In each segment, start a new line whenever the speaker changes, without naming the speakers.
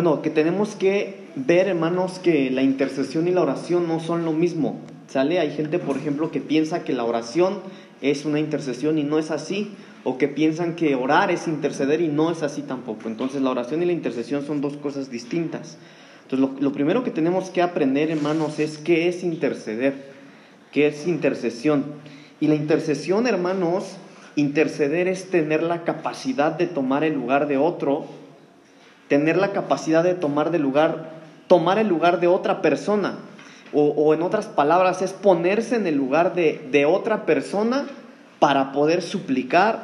Bueno, que tenemos que ver, hermanos, que la intercesión y la oración no son lo mismo. ¿Sale? Hay gente, por ejemplo, que piensa que la oración es una intercesión y no es así, o que piensan que orar es interceder y no es así tampoco. Entonces, la oración y la intercesión son dos cosas distintas. Entonces, lo, primero que tenemos que aprender, hermanos, es qué es interceder, qué es intercesión. Y la intercesión, hermanos, interceder es tener la capacidad de tomar el lugar de otro tener la capacidad de tomar de lugar, tomar el lugar de otra persona. O, en otras palabras, es ponerse en el lugar de, otra persona para poder suplicar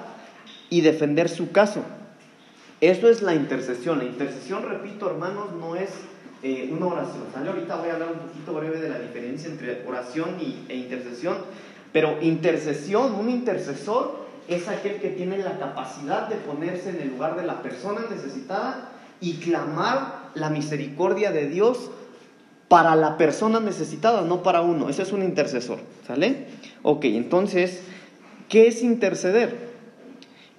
y defender su caso. Eso es la intercesión. La intercesión, repito, hermanos, no es eh, una oración. Ahorita voy a hablar un poquito breve de la diferencia entre oración y, e intercesión. Pero intercesión, un intercesor es aquel que tiene la capacidad de ponerse en el lugar de la persona necesitada y clamar la misericordia de Dios para la persona necesitada, no para uno. Ese es un intercesor, ¿sale? Ok, entonces, ¿qué es interceder?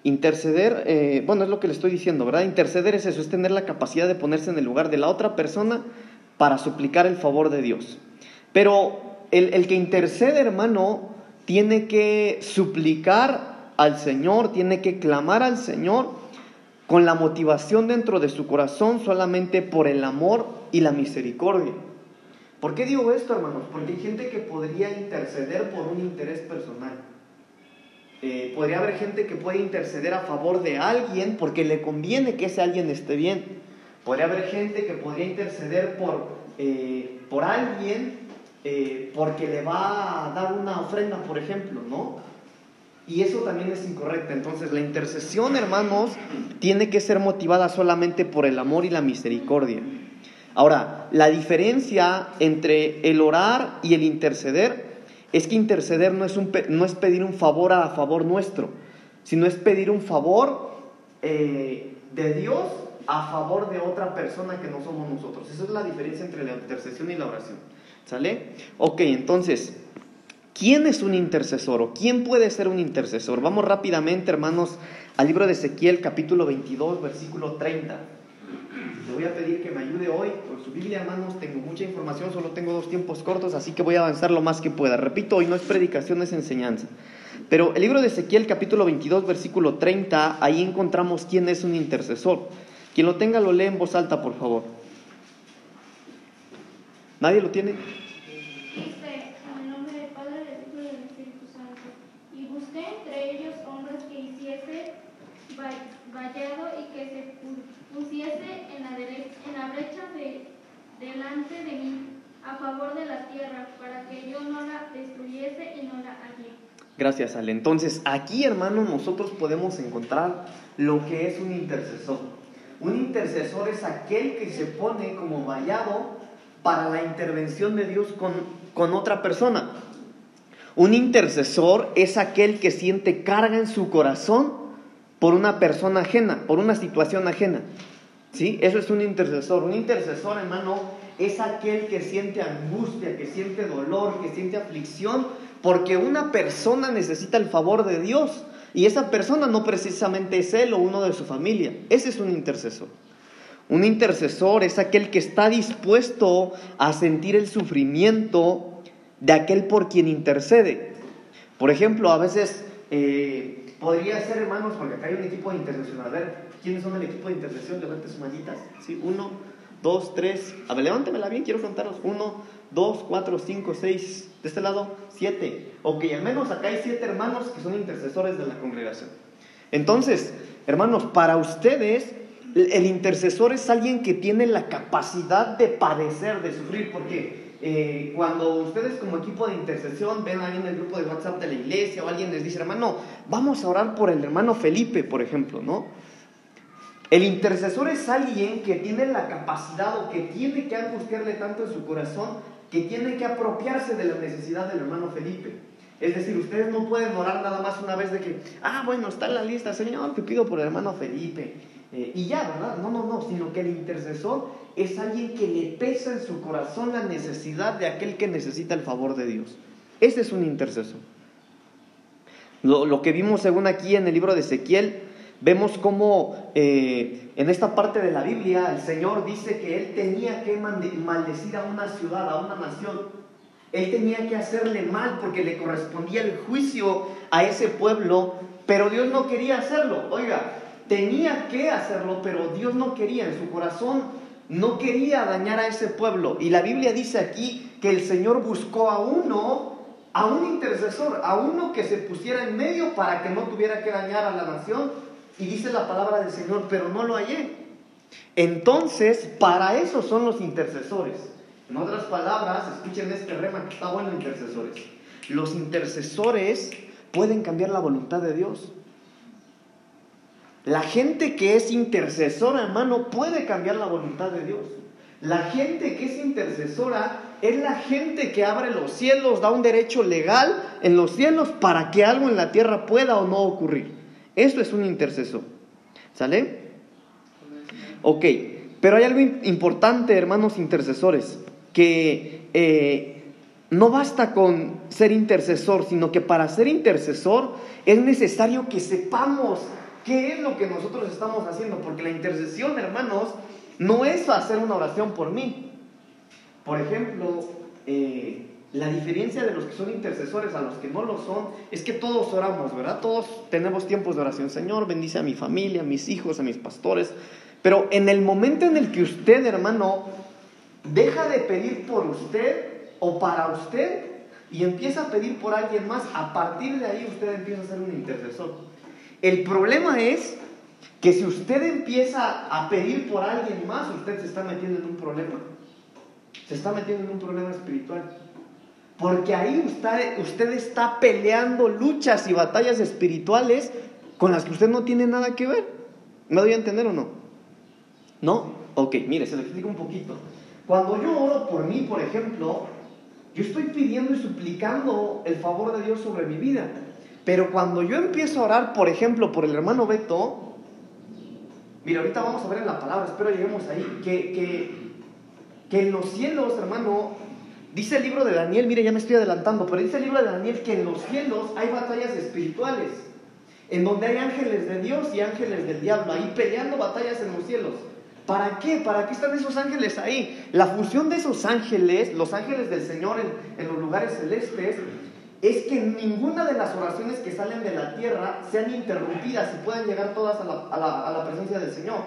Interceder, eh, bueno, es lo que le estoy diciendo, ¿verdad? Interceder es eso, es tener la capacidad de ponerse en el lugar de la otra persona para suplicar el favor de Dios. Pero el, el que intercede, hermano, tiene que suplicar al Señor, tiene que clamar al Señor con la motivación dentro de su corazón solamente por el amor y la misericordia. ¿Por qué digo esto, hermanos? Porque hay gente que podría interceder por un interés personal. Eh, podría haber gente que puede interceder a favor de alguien porque le conviene que ese alguien esté bien. Podría haber gente que podría interceder por, eh, por alguien eh, porque le va a dar una ofrenda, por ejemplo, ¿no? Y eso también es incorrecto. Entonces la intercesión, hermanos, tiene que ser motivada solamente por el amor y la misericordia. Ahora, la diferencia entre el orar y el interceder es que interceder no es, un, no es pedir un favor a favor nuestro, sino es pedir un favor eh, de Dios a favor de otra persona que no somos nosotros. Esa es la diferencia entre la intercesión y la oración. ¿Sale? Ok, entonces, ¿Quién es un intercesor o quién puede ser un intercesor? Vamos rápidamente, hermanos, al libro de Ezequiel, capítulo 22, versículo 30. Le voy a pedir que me ayude hoy con su Biblia, hermanos. Tengo mucha información, solo tengo dos tiempos cortos, así que voy a avanzar lo más que pueda. Repito, hoy no es predicación, es enseñanza. Pero el libro de Ezequiel, capítulo 22, versículo 30, ahí encontramos quién es un intercesor. Quien lo tenga, lo lee en voz alta, por favor. ¿Nadie lo tiene?
Vallado y que se pusiese en la, en la brecha de, delante de mí a favor de la tierra, para que yo no la destruyese y no la hallé.
Gracias, Ale. Entonces, aquí, hermano, nosotros podemos encontrar lo que es un intercesor. Un intercesor es aquel que se pone como vallado para la intervención de Dios con, con otra persona. Un intercesor es aquel que siente carga en su corazón por una persona ajena, por una situación ajena. ¿Sí? Eso es un intercesor. Un intercesor, hermano, es aquel que siente angustia, que siente dolor, que siente aflicción, porque una persona necesita el favor de Dios. Y esa persona no precisamente es él o uno de su familia. Ese es un intercesor. Un intercesor es aquel que está dispuesto a sentir el sufrimiento de aquel por quien intercede. Por ejemplo, a veces eh, Podría ser, hermanos, porque acá hay un equipo de intercesión. A ver, ¿quiénes son el equipo de intercesión? Levanten sus manitas. ¿Sí? Uno, dos, tres. A ver, levántemela bien, quiero contaros. Uno, dos, cuatro, cinco, seis. De este lado, siete. Ok, al menos acá hay siete hermanos que son intercesores de la congregación. Entonces, hermanos, para ustedes, el intercesor es alguien que tiene la capacidad de padecer, de sufrir. ¿Por qué? Eh, cuando ustedes como equipo de intercesión ven ahí en el grupo de WhatsApp de la iglesia o alguien les dice, hermano, vamos a orar por el hermano Felipe, por ejemplo, ¿no? El intercesor es alguien que tiene la capacidad o que tiene que angustiarle tanto en su corazón que tiene que apropiarse de la necesidad del hermano Felipe. Es decir, ustedes no pueden orar nada más una vez de que, ah, bueno, está en la lista, Señor, te pido por el hermano Felipe. Eh, y ya, ¿verdad? No, no, no, sino que el intercesor es alguien que le pesa en su corazón la necesidad de aquel que necesita el favor de Dios. Ese es un intercesor. Lo, que vimos según aquí en el libro de Ezequiel Vemos cómo eh, en esta parte de la Biblia el Señor dice que Él tenía que maldecir a una ciudad, a una nación. Él tenía que hacerle mal porque le correspondía el juicio a ese pueblo, pero Dios no quería hacerlo. Oiga, tenía que hacerlo, pero Dios no quería en su corazón, no quería dañar a ese pueblo. Y la Biblia dice aquí que el Señor buscó a uno, a un intercesor, a uno que se pusiera en medio para que no tuviera que dañar a la nación. Y dice la palabra del Señor, pero no lo hallé. Entonces, para eso son los intercesores. En otras palabras, escuchen este rema que está bueno, intercesores. Los intercesores pueden cambiar la voluntad de Dios. La gente que es intercesora, hermano, puede cambiar la voluntad de Dios. La gente que es intercesora es la gente que abre los cielos, da un derecho legal en los cielos para que algo en la tierra pueda o no ocurrir. Eso es un intercesor. ¿Sale? Ok, pero hay algo importante, hermanos intercesores, que eh, no basta con ser intercesor, sino que para ser intercesor es necesario que sepamos qué es lo que nosotros estamos haciendo, porque la intercesión, hermanos, no es hacer una oración por mí. Por ejemplo, eh, la diferencia de los que son intercesores a los que no lo son es que todos oramos, ¿verdad? Todos tenemos tiempos de oración. Señor, bendice a mi familia, a mis hijos, a mis pastores. Pero en el momento en el que usted, hermano, deja de pedir por usted o para usted y empieza a pedir por alguien más, a partir de ahí usted empieza a ser un intercesor. El problema es que si usted empieza a pedir por alguien más, usted se está metiendo en un problema. Se está metiendo en un problema espiritual. Porque ahí usted, está peleando luchas y batallas espirituales con las que usted no tiene nada que ver. ¿Me doy a entender o no? ¿No? Ok, mire, se lo explico un poquito. Cuando yo oro por mí, por ejemplo, yo estoy pidiendo y suplicando el favor de Dios sobre mi vida. Pero cuando yo empiezo a orar, por ejemplo, por el hermano Beto, mira, ahorita vamos a ver en la palabra, espero lleguemos ahí, que, que, en los cielos, hermano, dice el libro de Daniel, mire, ya me estoy adelantando, pero dice el libro de Daniel que en los cielos hay batallas espirituales, en donde hay ángeles de Dios y ángeles del diablo, ahí peleando batallas en los cielos. ¿Para qué? ¿Para qué están esos ángeles ahí? La función de esos ángeles, los ángeles del Señor en los lugares celestes, es que ninguna de las oraciones que salen de la tierra sean interrumpidas y puedan llegar todas a la, presencia del Señor.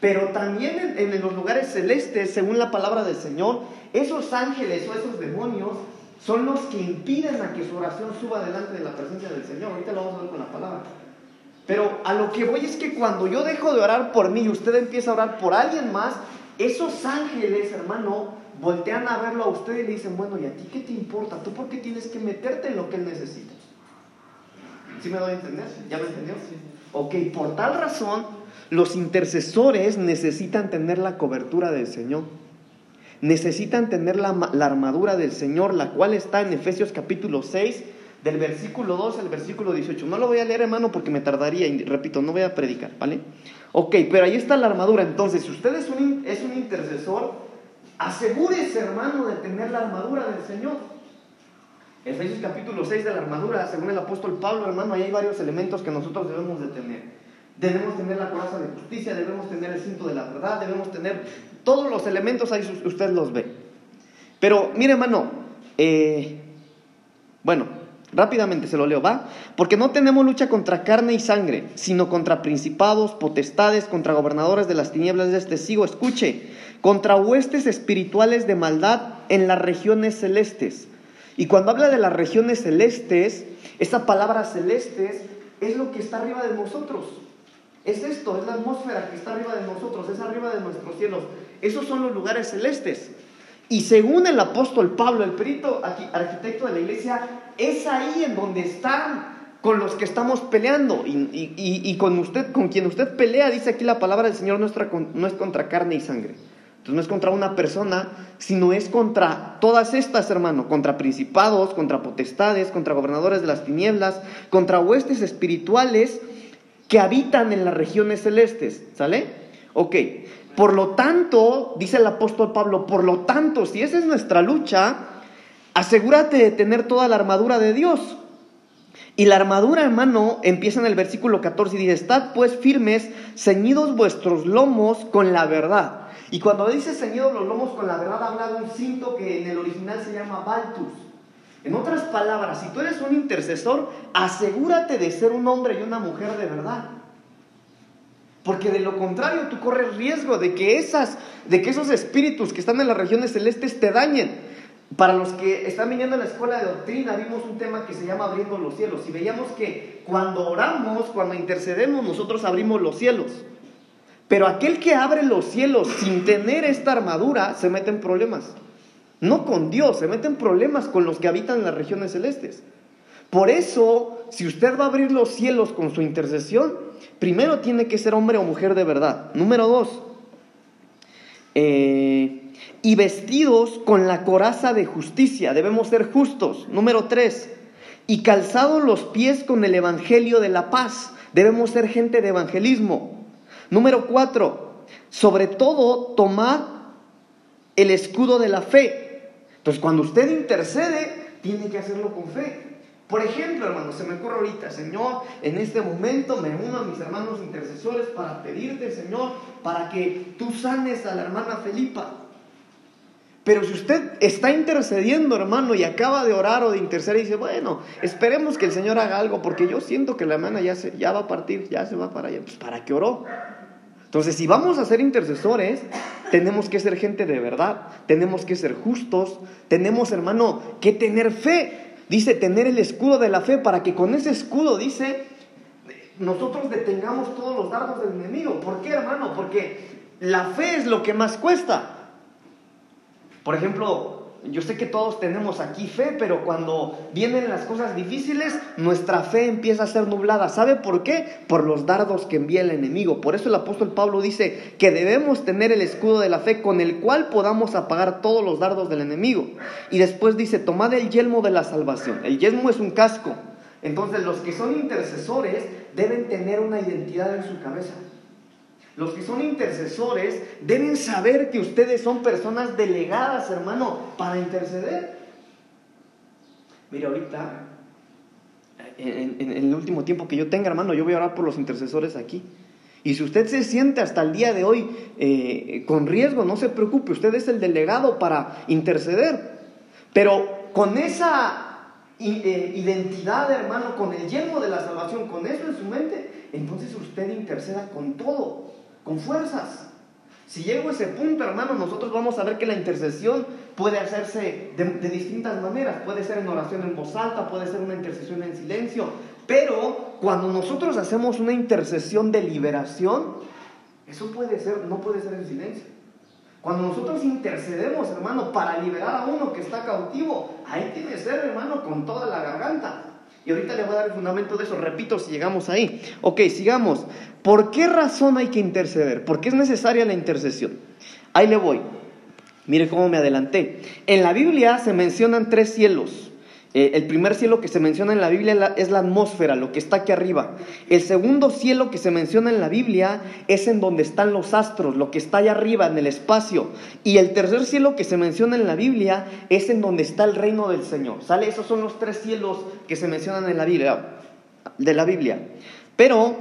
Pero también en, los lugares celestes, según la palabra del Señor, esos ángeles o esos demonios son los que impiden a que su oración suba delante de la presencia del Señor. Ahorita lo vamos a ver con la palabra. Pero a lo que voy es que cuando yo dejo de orar por mí y usted empieza a orar por alguien más, esos ángeles, hermano, voltean a verlo a usted y le dicen, bueno, ¿y a ti qué te importa? ¿Tú por qué tienes que meterte en lo que él necesita? ¿Sí me doy a entender? ¿Ya me entendió? Ok, por tal razón, los intercesores necesitan tener la cobertura del Señor. Necesitan tener la, la, armadura del Señor, la cual está en Efesios capítulo 6, del versículo 2 al versículo 18. No lo voy a leer, hermano, porque me tardaría, y repito, no voy a predicar, ¿vale? Ok, pero ahí está la armadura. Entonces, si usted es un, es un intercesor, Asegúrese, hermano, de tener la armadura del Señor. Efesios capítulo 6 de la armadura, según el apóstol Pablo, hermano, ahí hay varios elementos que nosotros debemos de tener. Debemos tener la coraza de justicia, debemos tener el cinto de la verdad, debemos tener todos los elementos ahí, usted los ve. Pero, mire, hermano, eh, bueno, Rápidamente se lo leo, ¿va? Porque no tenemos lucha contra carne y sangre, sino contra principados, potestades, contra gobernadores de las tinieblas de este sigo. Escuche, contra huestes espirituales de maldad en las regiones celestes. Y cuando habla de las regiones celestes, esa palabra celestes es lo que está arriba de nosotros. Es esto, es la atmósfera que está arriba de nosotros, es arriba de nuestros cielos. Esos son los lugares celestes. Y según el apóstol Pablo, el perito arquitecto de la iglesia, es ahí en donde están con los que estamos peleando. Y, con usted, con quien usted pelea, dice aquí la palabra del Señor, nuestra, no es contra carne y sangre. Entonces no es contra una persona, sino es contra todas estas, hermano, contra principados, contra potestades, contra gobernadores de las tinieblas, contra huestes espirituales que habitan en las regiones celestes. ¿Sale? Ok. Por lo tanto, dice el apóstol Pablo, por lo tanto, si esa es nuestra lucha, asegúrate de tener toda la armadura de Dios. Y la armadura, hermano, empieza en el versículo 14 y dice, estad pues firmes, ceñidos vuestros lomos con la verdad. Y cuando dice ceñidos los lomos con la verdad, habla de un cinto que en el original se llama baltus. En otras palabras, si tú eres un intercesor, asegúrate de ser un hombre y una mujer de verdad. Porque de lo contrario tú corres riesgo de que, esas, de que esos espíritus que están en las regiones celestes te dañen. Para los que están viniendo a la escuela de doctrina, vimos un tema que se llama abriendo los cielos. Y veíamos que cuando oramos, cuando intercedemos, nosotros abrimos los cielos. Pero aquel que abre los cielos sin tener esta armadura se mete en problemas. No con Dios, se mete en problemas con los que habitan en las regiones celestes. Por eso, si usted va a abrir los cielos con su intercesión, primero tiene que ser hombre o mujer de verdad. Número dos, eh, y vestidos con la coraza de justicia, debemos ser justos. Número tres, y calzados los pies con el evangelio de la paz, debemos ser gente de evangelismo. Número cuatro, sobre todo tomad el escudo de la fe. Entonces, cuando usted intercede, tiene que hacerlo con fe. Por ejemplo, hermano, se me ocurre ahorita, Señor, en este momento me uno a mis hermanos intercesores para pedirte, Señor, para que tú sanes a la hermana Felipa. Pero si usted está intercediendo, hermano, y acaba de orar o de interceder y dice, bueno, esperemos que el Señor haga algo, porque yo siento que la hermana ya, se, ya va a partir, ya se va para allá, pues ¿para qué oró? Entonces, si vamos a ser intercesores, tenemos que ser gente de verdad, tenemos que ser justos, tenemos, hermano, que tener fe. Dice tener el escudo de la fe para que con ese escudo, dice, nosotros detengamos todos los dardos del enemigo. ¿Por qué, hermano? Porque la fe es lo que más cuesta. Por ejemplo, yo sé que todos tenemos aquí fe, pero cuando vienen las cosas difíciles, nuestra fe empieza a ser nublada. ¿Sabe por qué? Por los dardos que envía el enemigo. Por eso el apóstol Pablo dice que debemos tener el escudo de la fe con el cual podamos apagar todos los dardos del enemigo. Y después dice, tomad el yelmo de la salvación. El yelmo es un casco. Entonces los que son intercesores deben tener una identidad en su cabeza. Los que son intercesores deben saber que ustedes son personas delegadas, hermano, para interceder. Mire, ahorita, en, el último tiempo que yo tenga, hermano, yo voy a orar por los intercesores aquí. Y si usted se siente hasta el día de hoy eh, con riesgo, no se preocupe, usted es el delegado para interceder. Pero con esa eh, identidad, hermano, con el yelmo de la salvación, con eso en su mente, entonces usted interceda con todo con fuerzas. Si llego a ese punto, hermano, nosotros vamos a ver que la intercesión puede hacerse de, distintas maneras. Puede ser en oración en voz alta, puede ser una intercesión en silencio. Pero cuando nosotros hacemos una intercesión de liberación, eso puede ser, no puede ser en silencio. Cuando nosotros intercedemos, hermano, para liberar a uno que está cautivo, ahí tiene que ser, hermano, con toda la garganta. Y ahorita le voy a dar el fundamento de eso, repito, si llegamos ahí. Ok, sigamos. ¿Por qué razón hay que interceder? ¿Por qué es necesaria la intercesión? Ahí le voy. Mire cómo me adelanté. En la Biblia se mencionan tres cielos. Eh, el primer cielo que se menciona en la Biblia es la atmósfera, lo que está aquí arriba. El segundo cielo que se menciona en la Biblia es en donde están los astros, lo que está allá arriba en el espacio. Y el tercer cielo que se menciona en la Biblia es en donde está el reino del Señor. ¿Sale? Esos son los tres cielos que se mencionan en la Biblia. De la Biblia. Pero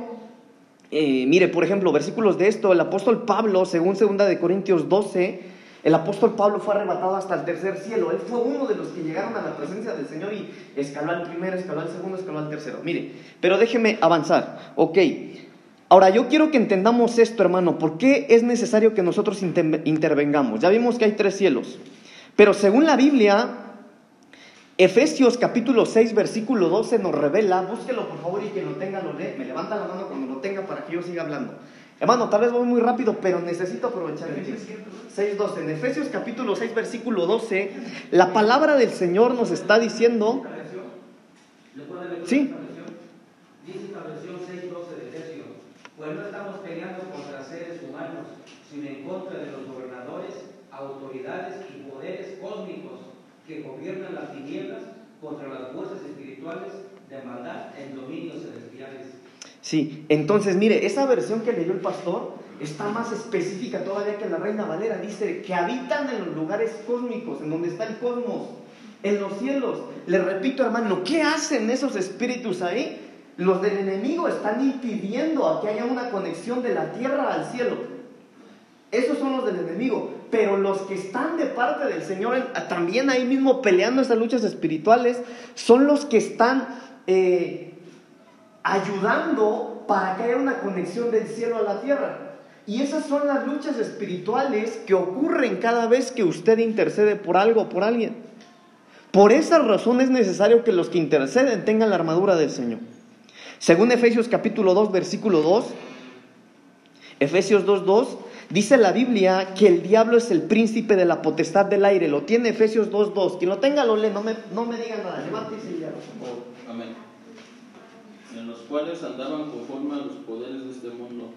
eh, mire, por ejemplo, versículos de esto, el apóstol Pablo, según 2 de Corintios 12, el apóstol Pablo fue arrebatado hasta el tercer cielo. Él fue uno de los que llegaron a la presencia del Señor y escaló al primero, escaló al segundo, escaló al tercero. Mire, pero déjeme avanzar. Ok. Ahora, yo quiero que entendamos esto, hermano. ¿Por qué es necesario que nosotros intervengamos? Ya vimos que hay tres cielos. Pero según la Biblia, Efesios capítulo 6, versículo 12 nos revela, búsquelo por favor y quien lo tenga me levanta la mano cuando lo tenga para que yo siga hablando. Hermano, tal vez voy muy rápido, pero necesito aprovechar el tiempo. 6.12. En Efesios capítulo 6, versículo 12, la palabra del Señor nos está diciendo... Sí.
Dice la versión 6.12 de Efesios, pues no estamos peleando contra seres humanos, sino en contra de los gobernadores, autoridades y poderes cósmicos que gobiernan las tinieblas contra las fuerzas espirituales de maldad en dominios celestiales.
Sí, entonces mire, esa versión que leyó el pastor está más específica todavía que la Reina Valera. Dice que habitan en los lugares cósmicos, en donde está el cosmos. en los cielos. Le repito, hermano, ¿qué hacen esos espíritus ahí? Los del enemigo están impidiendo a que haya una conexión de la tierra al cielo. Esos son los del enemigo. Pero los que están de parte del Señor, también ahí mismo peleando esas luchas espirituales, son los que están eh, ayudando para que haya una conexión del cielo a la tierra. Y esas son las luchas espirituales que ocurren cada vez que usted intercede por algo o por alguien. Por esa razón es necesario que los que interceden tengan la armadura del Señor. Según Efesios capítulo 2, versículo 2, Efesios 2, 2, dice la Biblia que el diablo es el príncipe de la potestad del aire. Lo tiene Efesios 2, 2. Quien lo tenga lo lee, no me, no me digan nada. Y
Amén. En los cuales andaban conforme a los poderes de este mundo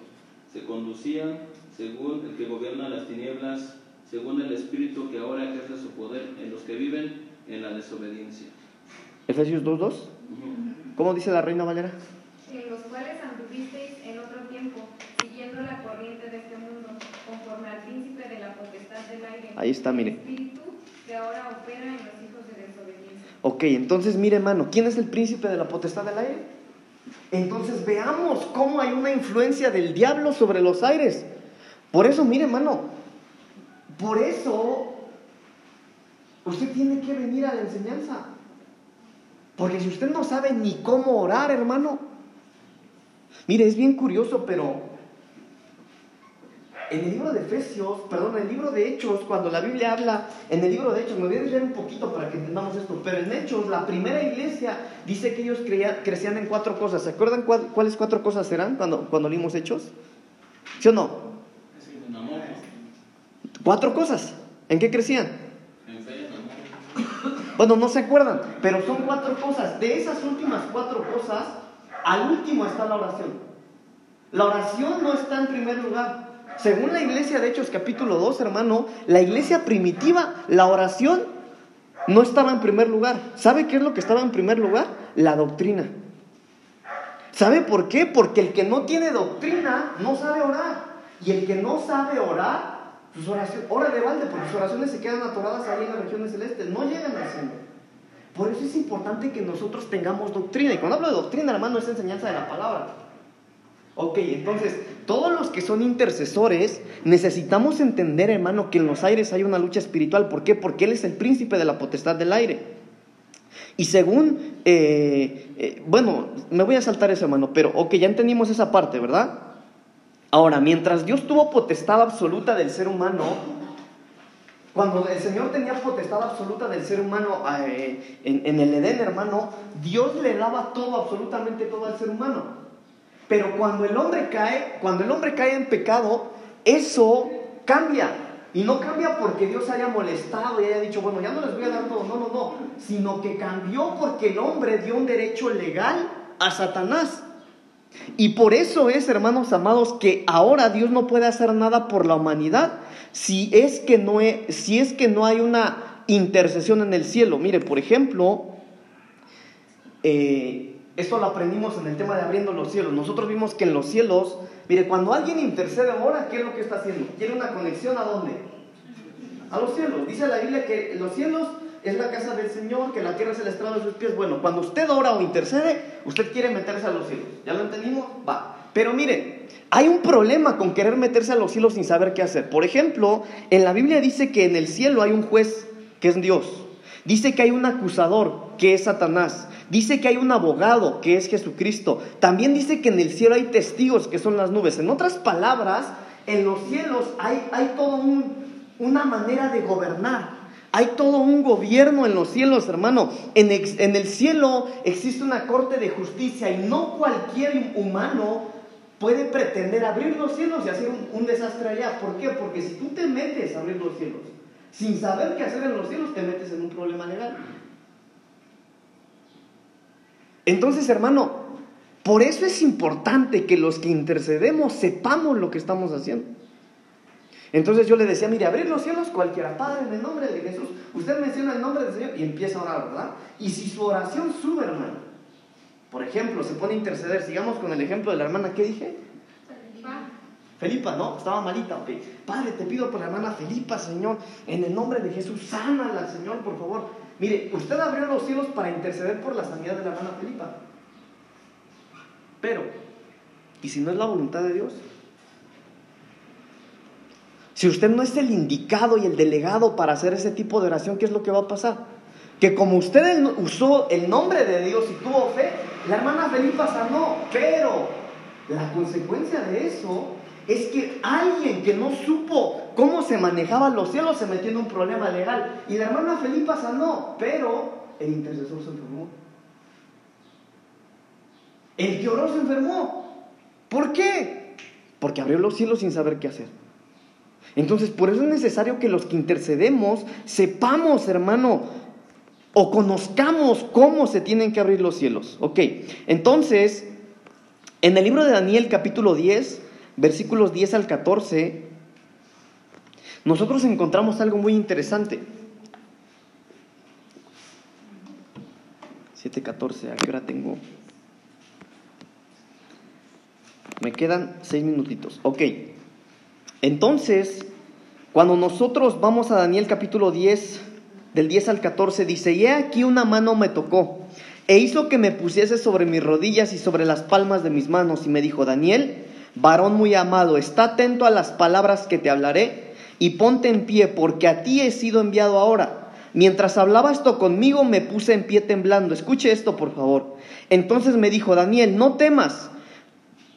se conducían según el que gobierna las tinieblas, según el espíritu que ahora ejerce su poder en los que viven en la desobediencia.
Efesios 2.2. ¿Cómo dice la reina Valera?
En los cuales anduvisteis en otro tiempo, siguiendo la corriente de este mundo, conforme al príncipe de la potestad del aire.
Ahí está, mire.
espíritu que ahora opera en los hijos de desobediencia.
Ok, entonces mire, hermano, ¿quién es el príncipe de la potestad del aire? Entonces veamos cómo hay una influencia del diablo sobre los aires. Por eso, mire hermano, por eso usted tiene que venir a la enseñanza. Porque si usted no sabe ni cómo orar, hermano, mire, es bien curioso, pero en el libro de Efesios, perdón, en el libro de Hechos, cuando la Biblia habla, en el libro de Hechos, me voy a leer un poquito para que entendamos esto, pero en Hechos, la primera iglesia dice que ellos crecían en cuatro cosas. ¿Se acuerdan cuáles cuatro cosas eran cuando, cuando leímos Hechos? ¿Sí o no? Cuatro cosas. ¿En qué crecían? Bueno, no se acuerdan, pero son cuatro cosas. De esas últimas cuatro cosas, al último está la oración. La oración no está en primer lugar. Según la iglesia de Hechos capítulo 2, hermano, la iglesia primitiva, la oración no estaba en primer lugar. ¿Sabe qué es lo que estaba en primer lugar? La doctrina. ¿Sabe por qué? Porque el que no tiene doctrina no sabe orar. Y el que no sabe orar, sus oraciones, ora de balde, porque sus oraciones se quedan atoradas ahí en las regiones celestes, no llegan al Señor. Por eso es importante que nosotros tengamos doctrina. Y cuando hablo de doctrina, hermano, es enseñanza de la palabra. Ok, entonces, todos los que son intercesores, necesitamos entender, hermano, que en los aires hay una lucha espiritual. ¿Por qué? Porque Él es el príncipe de la potestad del aire. Y según, eh, eh, bueno, me voy a saltar eso, hermano, pero ok, ya entendimos esa parte, ¿verdad? Ahora, mientras Dios tuvo potestad absoluta del ser humano, cuando el Señor tenía potestad absoluta del ser humano eh, en, en el Edén, hermano, Dios le daba todo, absolutamente todo al ser humano. Pero cuando el hombre cae, cuando el hombre cae en pecado, eso cambia. Y no cambia porque Dios haya molestado y haya dicho, bueno, ya no les voy a dar todo. No, no, no. Sino que cambió porque el hombre dio un derecho legal a Satanás. Y por eso es, hermanos amados, que ahora Dios no puede hacer nada por la humanidad si es que no, si es que no hay una intercesión en el cielo. Mire, por ejemplo, eh, esto lo aprendimos en el tema de abriendo los cielos. Nosotros vimos que en los cielos, mire, cuando alguien intercede ahora, ¿qué es lo que está haciendo? Quiere una conexión a dónde? A los cielos. Dice la Biblia que los cielos es la casa del Señor, que la tierra es el estrado de sus pies. Bueno, cuando usted ora o intercede, usted quiere meterse a los cielos. ¿Ya lo entendimos? Va. Pero mire, hay un problema con querer meterse a los cielos sin saber qué hacer. Por ejemplo, en la Biblia dice que en el cielo hay un juez, que es Dios. Dice que hay un acusador, que es Satanás. Dice que hay un abogado, que es Jesucristo. También dice que en el cielo hay testigos, que son las nubes. En otras palabras, en los cielos hay, hay toda una manera de gobernar. Hay todo un gobierno en los cielos, hermano. En, en, el cielo existe una corte de justicia y no cualquier humano puede pretender abrir los cielos y hacer un, un, desastre allá. ¿Por qué? Porque si tú te metes a abrir los cielos sin saber qué hacer en los cielos, te metes en un problema legal. Entonces, hermano, por eso es importante que los que intercedemos sepamos lo que estamos haciendo. Entonces yo le decía, mire, abrir los cielos cualquiera, Padre, en el nombre de Jesús, usted menciona el nombre del Señor y empieza a orar, ¿verdad? Y si su oración sube, hermano, por ejemplo, se pone a interceder, sigamos con el ejemplo de la hermana, ¿qué dije? Felipa. Felipa, ¿no? Estaba malita, ok. Padre, te pido por la hermana Felipa, Señor, en el nombre de Jesús, sánala, Señor, por favor. Mire, usted abrió los cielos para interceder por la sanidad de la hermana Felipa. Pero, ¿y si no es la voluntad de Dios? Si usted no es el indicado y el delegado para hacer ese tipo de oración, ¿qué es lo que va a pasar? Que como usted usó el nombre de Dios y tuvo fe, la hermana Felipa sanó, pero la consecuencia de eso es que alguien que no supo cómo se manejaban los cielos se metió en un problema legal. Y la hermana Felipa sanó, pero el intercesor se enfermó. El que oró se enfermó. ¿Por qué? Porque abrió los cielos sin saber qué hacer. Entonces, por eso es necesario que los que intercedemos sepamos, hermano, o conozcamos cómo se tienen que abrir los cielos. Ok, entonces, en el libro de Daniel capítulo 10, versículos 10 al 14, nosotros encontramos algo muy interesante. 7.14, ¿a qué hora tengo? Me quedan seis minutitos. Ok. Entonces, cuando nosotros vamos a Daniel capítulo 10, del 10 al 14, dice, y he aquí una mano me tocó, e hizo que me pusiese sobre mis rodillas y sobre las palmas de mis manos, y me dijo, Daniel, varón muy amado, está atento a las palabras que te hablaré y ponte en pie, porque a ti he sido enviado ahora. Mientras hablaba esto conmigo, me puse en pie temblando. Escuche esto, por favor. Entonces me dijo, Daniel, no temas,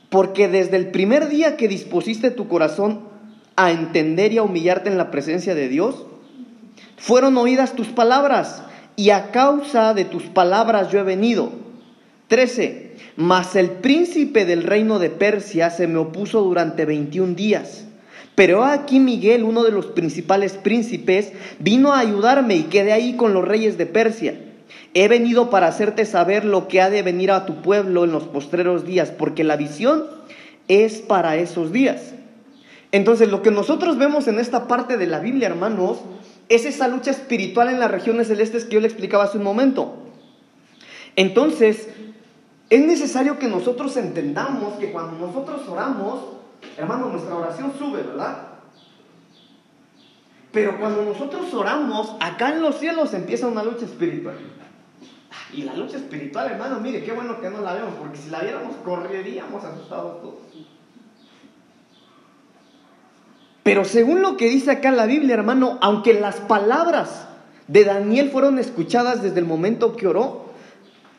porque desde el primer día que dispusiste tu corazón a entender y a humillarte en la presencia de Dios, fueron oídas tus palabras, y a causa de tus palabras yo he venido. 13. Mas el príncipe del reino de Persia se me opuso durante 21 días. Pero aquí Miguel, uno de los principales príncipes, vino a ayudarme y quedé ahí con los reyes de Persia. He venido para hacerte saber lo que ha de venir a tu pueblo en los postreros días, porque la visión es para esos días. Entonces, lo que nosotros vemos en esta parte de la Biblia, hermanos, es esa lucha espiritual en las regiones celestes que yo le explicaba hace un momento. Entonces, es necesario que nosotros entendamos que cuando nosotros oramos, hermano, nuestra oración sube, ¿verdad? Pero cuando nosotros oramos, acá en los cielos empieza una lucha espiritual. Y la lucha espiritual, hermano, mire, qué bueno que no la vemos, porque si la viéramos, correríamos asustados todos. Pero según lo que dice acá la Biblia, hermano, aunque las palabras de Daniel fueron escuchadas desde el momento que oró,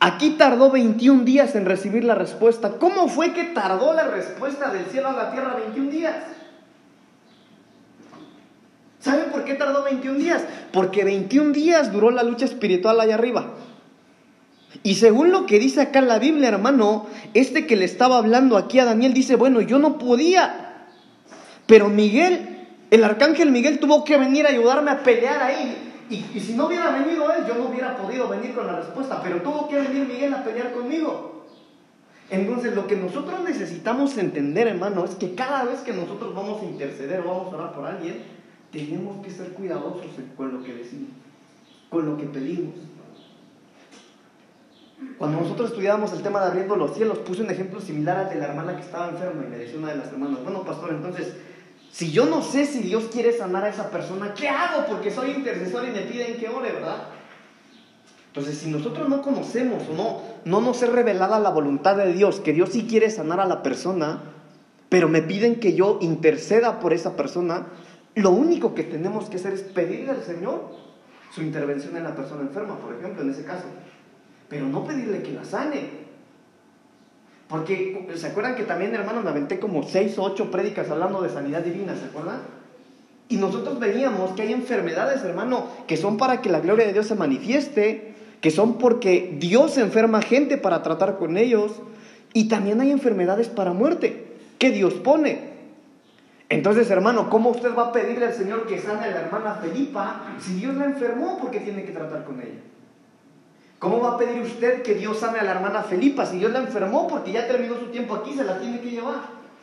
Aquí tardó 21 días en recibir la respuesta. ¿Cómo fue que tardó la respuesta del cielo a la tierra 21 días? ¿Saben por qué tardó 21 días? Porque 21 días duró la lucha espiritual allá arriba. Y según lo que dice acá la Biblia, hermano, este que le estaba hablando aquí a Daniel dice, bueno, yo no podía. Pero Miguel, el arcángel Miguel tuvo que venir a ayudarme a pelear ahí. Y, si no hubiera venido él, yo no hubiera podido venir con la respuesta, pero tuvo que venir Miguel a pelear conmigo. Entonces, lo que nosotros necesitamos entender, hermano, es que cada vez que nosotros vamos a interceder o vamos a orar por alguien, tenemos que ser cuidadosos con lo que decimos, con lo que pedimos. Cuando nosotros estudiábamos el tema de abriendo los cielos, puse un ejemplo similar al de la hermana que estaba enferma y me decía una de las hermanas, bueno, pastor, entonces si yo no sé si Dios quiere sanar a esa persona, ¿qué hago? Porque soy intercesor y me piden que ore, ¿verdad? Entonces, si nosotros no conocemos o no, no nos es revelada la voluntad de Dios, que Dios sí quiere sanar a la persona, pero me piden que yo interceda por esa persona, lo único que tenemos que hacer es pedirle al Señor su intervención en la persona enferma, por ejemplo, en ese caso. Pero no pedirle que la sane. Porque, ¿se acuerdan que también, hermano, me aventé como seis o ocho prédicas hablando de sanidad divina, ¿se acuerdan? Y nosotros veíamos que hay enfermedades, hermano, que son para que la gloria de Dios se manifieste, que son porque Dios enferma gente para tratar con ellos, y también hay enfermedades para muerte, que Dios pone. Entonces, hermano, ¿cómo usted va a pedirle al Señor que sane a la hermana Felipa si Dios la enfermó porque tiene que tratar con ella? ¿Cómo va a pedir usted que Dios sane a la hermana Felipa si Dios la enfermó porque ya terminó su tiempo aquí, se la tiene que llevar?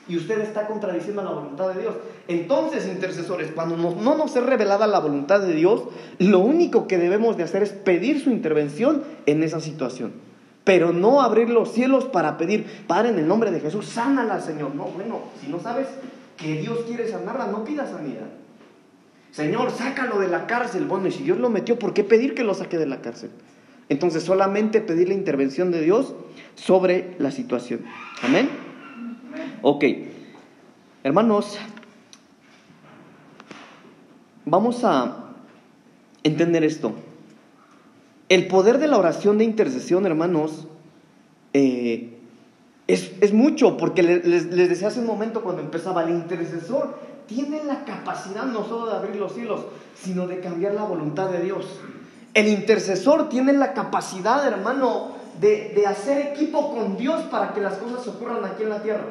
Y usted está contradiciendo la voluntad de Dios. Entonces, intercesores, cuando no, no nos es revelada la voluntad de Dios, lo único que debemos de hacer es pedir su intervención en esa situación. Pero no abrir los cielos para pedir, Padre, en el nombre de Jesús, sánala, Señor. No, bueno, si no sabes que Dios quiere sanarla, no pida sanidad. Señor, sácalo de la cárcel. Bueno, y si Dios lo metió, ¿por qué pedir que lo saque de la cárcel? Entonces solamente pedir la intervención de Dios sobre la situación. Amén. Ok. Hermanos, vamos a entender esto. El poder de la oración de intercesión, hermanos, eh, es, mucho, porque les, les, decía hace un momento cuando empezaba, el intercesor tiene la capacidad no solo de abrir los cielos, sino de cambiar la voluntad de Dios. El intercesor tiene la capacidad, hermano, de, de hacer equipo con Dios para que las cosas ocurran aquí en la tierra.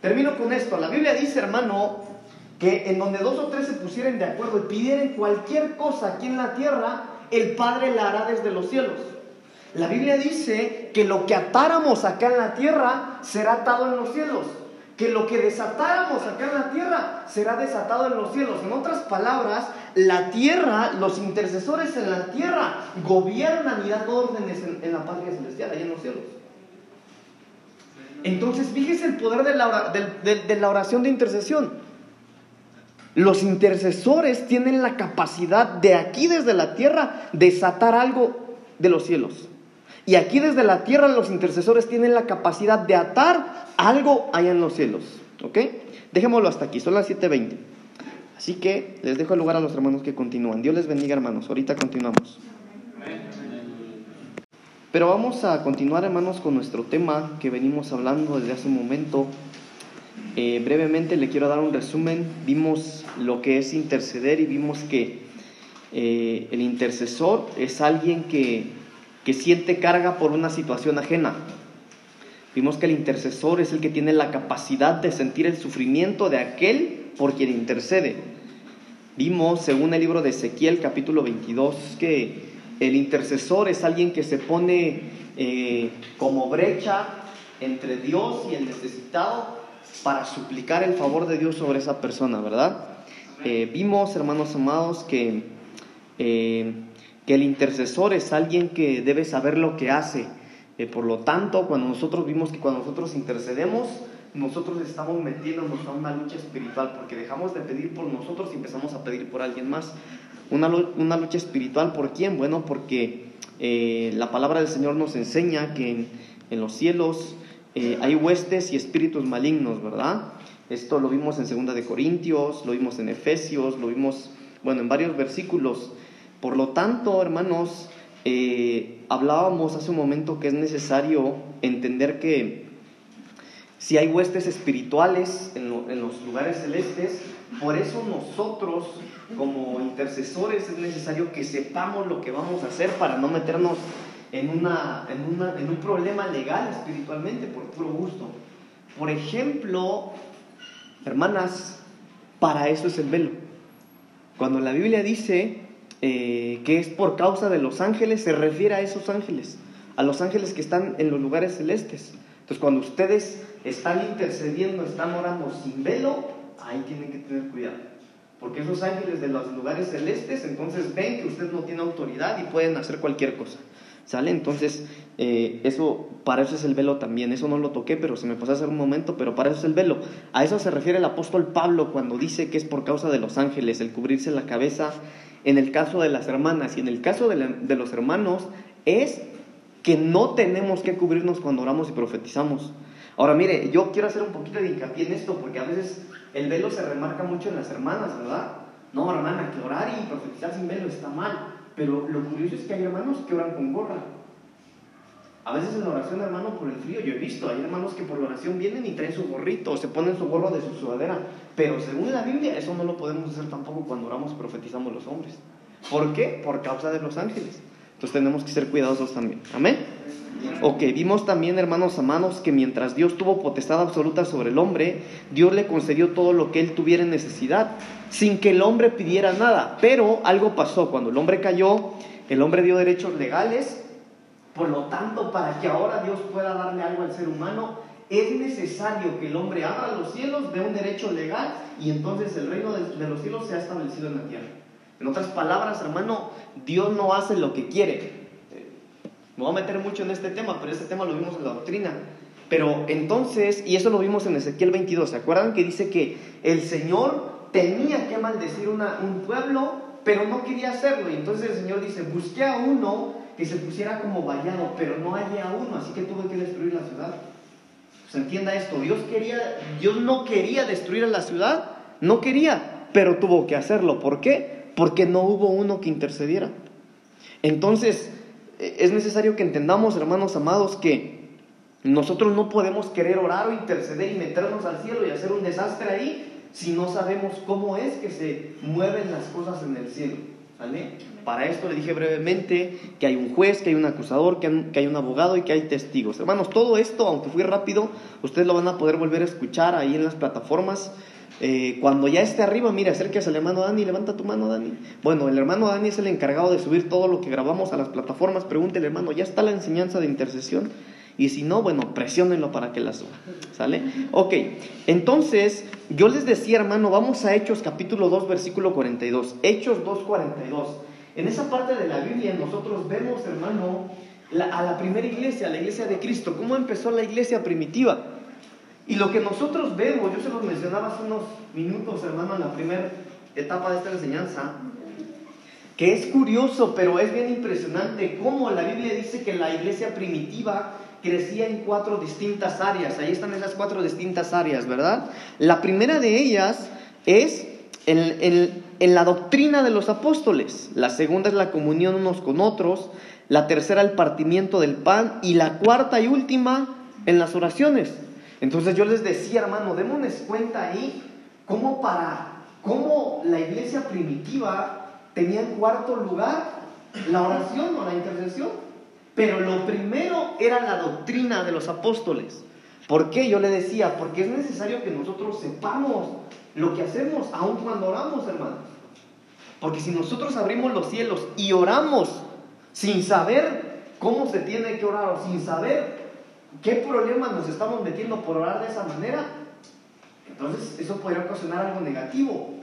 Termino con esto. La Biblia dice, hermano, que en donde dos o tres se pusieren de acuerdo y pidieran cualquier cosa aquí en la tierra, el Padre la hará desde los cielos. La Biblia dice que lo que atáramos acá en la tierra será atado en los cielos. Que lo que desatáramos acá en la tierra será desatado en los cielos. En otras palabras, la tierra, los intercesores en la tierra gobiernan y dan órdenes en, la patria celestial, allá en los cielos. Entonces, fíjese el poder de la, de la oración de intercesión. Los intercesores tienen la capacidad de aquí desde la tierra desatar algo de los cielos. Y aquí desde la tierra los intercesores tienen la capacidad de atar algo allá en los cielos. ¿Ok? Dejémoslo hasta aquí, son las 7.20. Así que les dejo el lugar a los hermanos que continúan. Dios les bendiga hermanos, ahorita continuamos. Pero vamos a continuar hermanos con nuestro tema que venimos hablando desde hace un momento. Eh, brevemente le quiero dar un resumen. Vimos lo que es interceder y vimos que eh, el intercesor es alguien que que siente carga por una situación ajena. Vimos que el intercesor es el que tiene la capacidad de sentir el sufrimiento de aquel por quien intercede. Vimos, según el libro de Ezequiel capítulo 22, que el intercesor es alguien que se pone eh, como brecha entre Dios y el necesitado para suplicar el favor de Dios sobre esa persona, ¿verdad? Eh, vimos, hermanos amados, que eh, que el intercesor es alguien que debe saber lo que hace. Eh, por lo tanto, cuando nosotros vimos que cuando nosotros intercedemos, nosotros estamos metiéndonos a una lucha espiritual, porque dejamos de pedir por nosotros y empezamos a pedir por alguien más. Una, una lucha espiritual, ¿por quién? Bueno, porque eh, la palabra del Señor nos enseña que en, los cielos eh, hay huestes y espíritus malignos, ¿verdad? Esto lo vimos en Segunda de Corintios, lo vimos en Efesios, lo vimos, bueno, en varios versículos por lo tanto, hermanos, eh, hablábamos hace un momento que es necesario entender que si hay huestes espirituales en, los lugares celestes, por eso nosotros como intercesores es necesario que sepamos lo que vamos a hacer para no meternos en, una, en, en un problema legal espiritualmente por puro gusto. Por ejemplo, hermanas, para eso es el velo. Cuando la Biblia dice eh, que es por causa de los ángeles, se refiere a esos ángeles, a los ángeles que están en los lugares celestes. Entonces, cuando ustedes están intercediendo, están orando sin velo, ahí tienen que tener cuidado. Porque esos ángeles de los lugares celestes, entonces ven que usted no tiene autoridad y pueden hacer cualquier cosa. ¿Sale? Entonces, eh, eso, para eso es el velo también. Eso no lo toqué, pero se me pasó hace un momento, pero para eso es el velo. A eso se refiere el apóstol Pablo cuando dice que es por causa de los ángeles, el cubrirse la cabeza en el caso de las hermanas y en el caso de, los hermanos es que no tenemos que cubrirnos cuando oramos y profetizamos. Ahora mire, yo quiero hacer un poquito de hincapié en esto porque a veces el velo se remarca mucho en las hermanas, ¿verdad? No, hermana, que orar y profetizar sin velo está mal. Pero lo curioso es que hay hermanos que oran con gorra. A veces en oración, hermano, por el frío, yo he visto, hay hermanos que por la oración vienen y traen su gorrito o se ponen su gorro de su sudadera. Pero según la Biblia, eso no lo podemos hacer tampoco cuando oramos y profetizamos los hombres. ¿Por qué? Por causa de los ángeles. Entonces tenemos que ser cuidadosos también. Amén. Ok, vimos también, hermanos amados, que mientras Dios tuvo potestad absoluta sobre el hombre, Dios le concedió todo lo que él tuviera en necesidad, sin que el hombre pidiera nada. Pero algo pasó, cuando el hombre cayó, el hombre dio derechos legales por lo tanto, para que ahora Dios pueda darle algo al ser humano, es necesario que el hombre abra los cielos, dé un derecho legal y entonces el reino de, los cielos sea establecido en la tierra. En otras palabras, hermano, Dios no hace lo que quiere. Me voy a meter mucho en este tema, pero este tema lo vimos en la doctrina. Pero entonces, y eso lo vimos en Ezequiel 22, ¿se acuerdan que dice que el Señor tenía que maldecir una, un pueblo, pero no quería hacerlo. Y entonces el Señor dice, busqué a uno que se pusiera como vallado, pero no hallé a uno, así que tuve que destruir la ciudad. Pues entienda esto, Dios, quería, Dios no quería destruir a la ciudad, no quería, pero tuvo que hacerlo. ¿Por qué? Porque no hubo uno que intercediera. Entonces, e, es necesario que entendamos, hermanos amados, que nosotros no podemos querer orar o interceder y meternos al cielo y hacer un desastre ahí si no sabemos cómo es que se mueven las cosas en el cielo. Para esto le dije brevemente que hay un juez, que hay un acusador, que hay, un abogado y que hay testigos. Hermanos, todo esto, aunque fui rápido, ustedes lo van a poder volver a escuchar ahí en las plataformas. Eh, cuando ya esté arriba, mira, acérquese al hermano Dani, levanta tu mano, Dani. Bueno, el hermano Dani es el encargado de subir todo lo que grabamos a las plataformas. Pregúntele, hermano, ¿ya está la enseñanza de intercesión? Y si no, bueno, presiónenlo para que la suba. ¿Sale? Ok, entonces yo les decía, hermano, vamos a Hechos capítulo 2, versículo 42. Hechos 2, 42. En esa parte de la Biblia nosotros vemos, hermano, a la primera iglesia, la iglesia de Cristo, cómo empezó la iglesia primitiva. Y lo que nosotros vemos, yo se los mencionaba hace unos minutos, hermano, en la primera etapa de esta enseñanza, que es curioso, pero es bien impresionante cómo la Biblia dice que la iglesia primitiva crecía en cuatro distintas áreas. Ahí están esas cuatro distintas áreas, ¿verdad? La primera de ellas es en, la doctrina de los apóstoles. La segunda es la comunión unos con otros. La tercera el partimiento del pan. Y la cuarta y última en las oraciones. Entonces yo les decía, hermano, démonos cuenta ahí cómo para, cómo la iglesia primitiva tenía en cuarto lugar la oración o la intercesión. Pero lo primero era la doctrina de los apóstoles. ¿Por qué? Yo le decía, porque es necesario que nosotros sepamos lo que hacemos, aun cuando oramos, hermanos. Porque si nosotros abrimos los cielos y oramos sin saber cómo se tiene que orar o sin saber qué problemas nos estamos metiendo por orar de esa manera, entonces eso podría ocasionar algo negativo.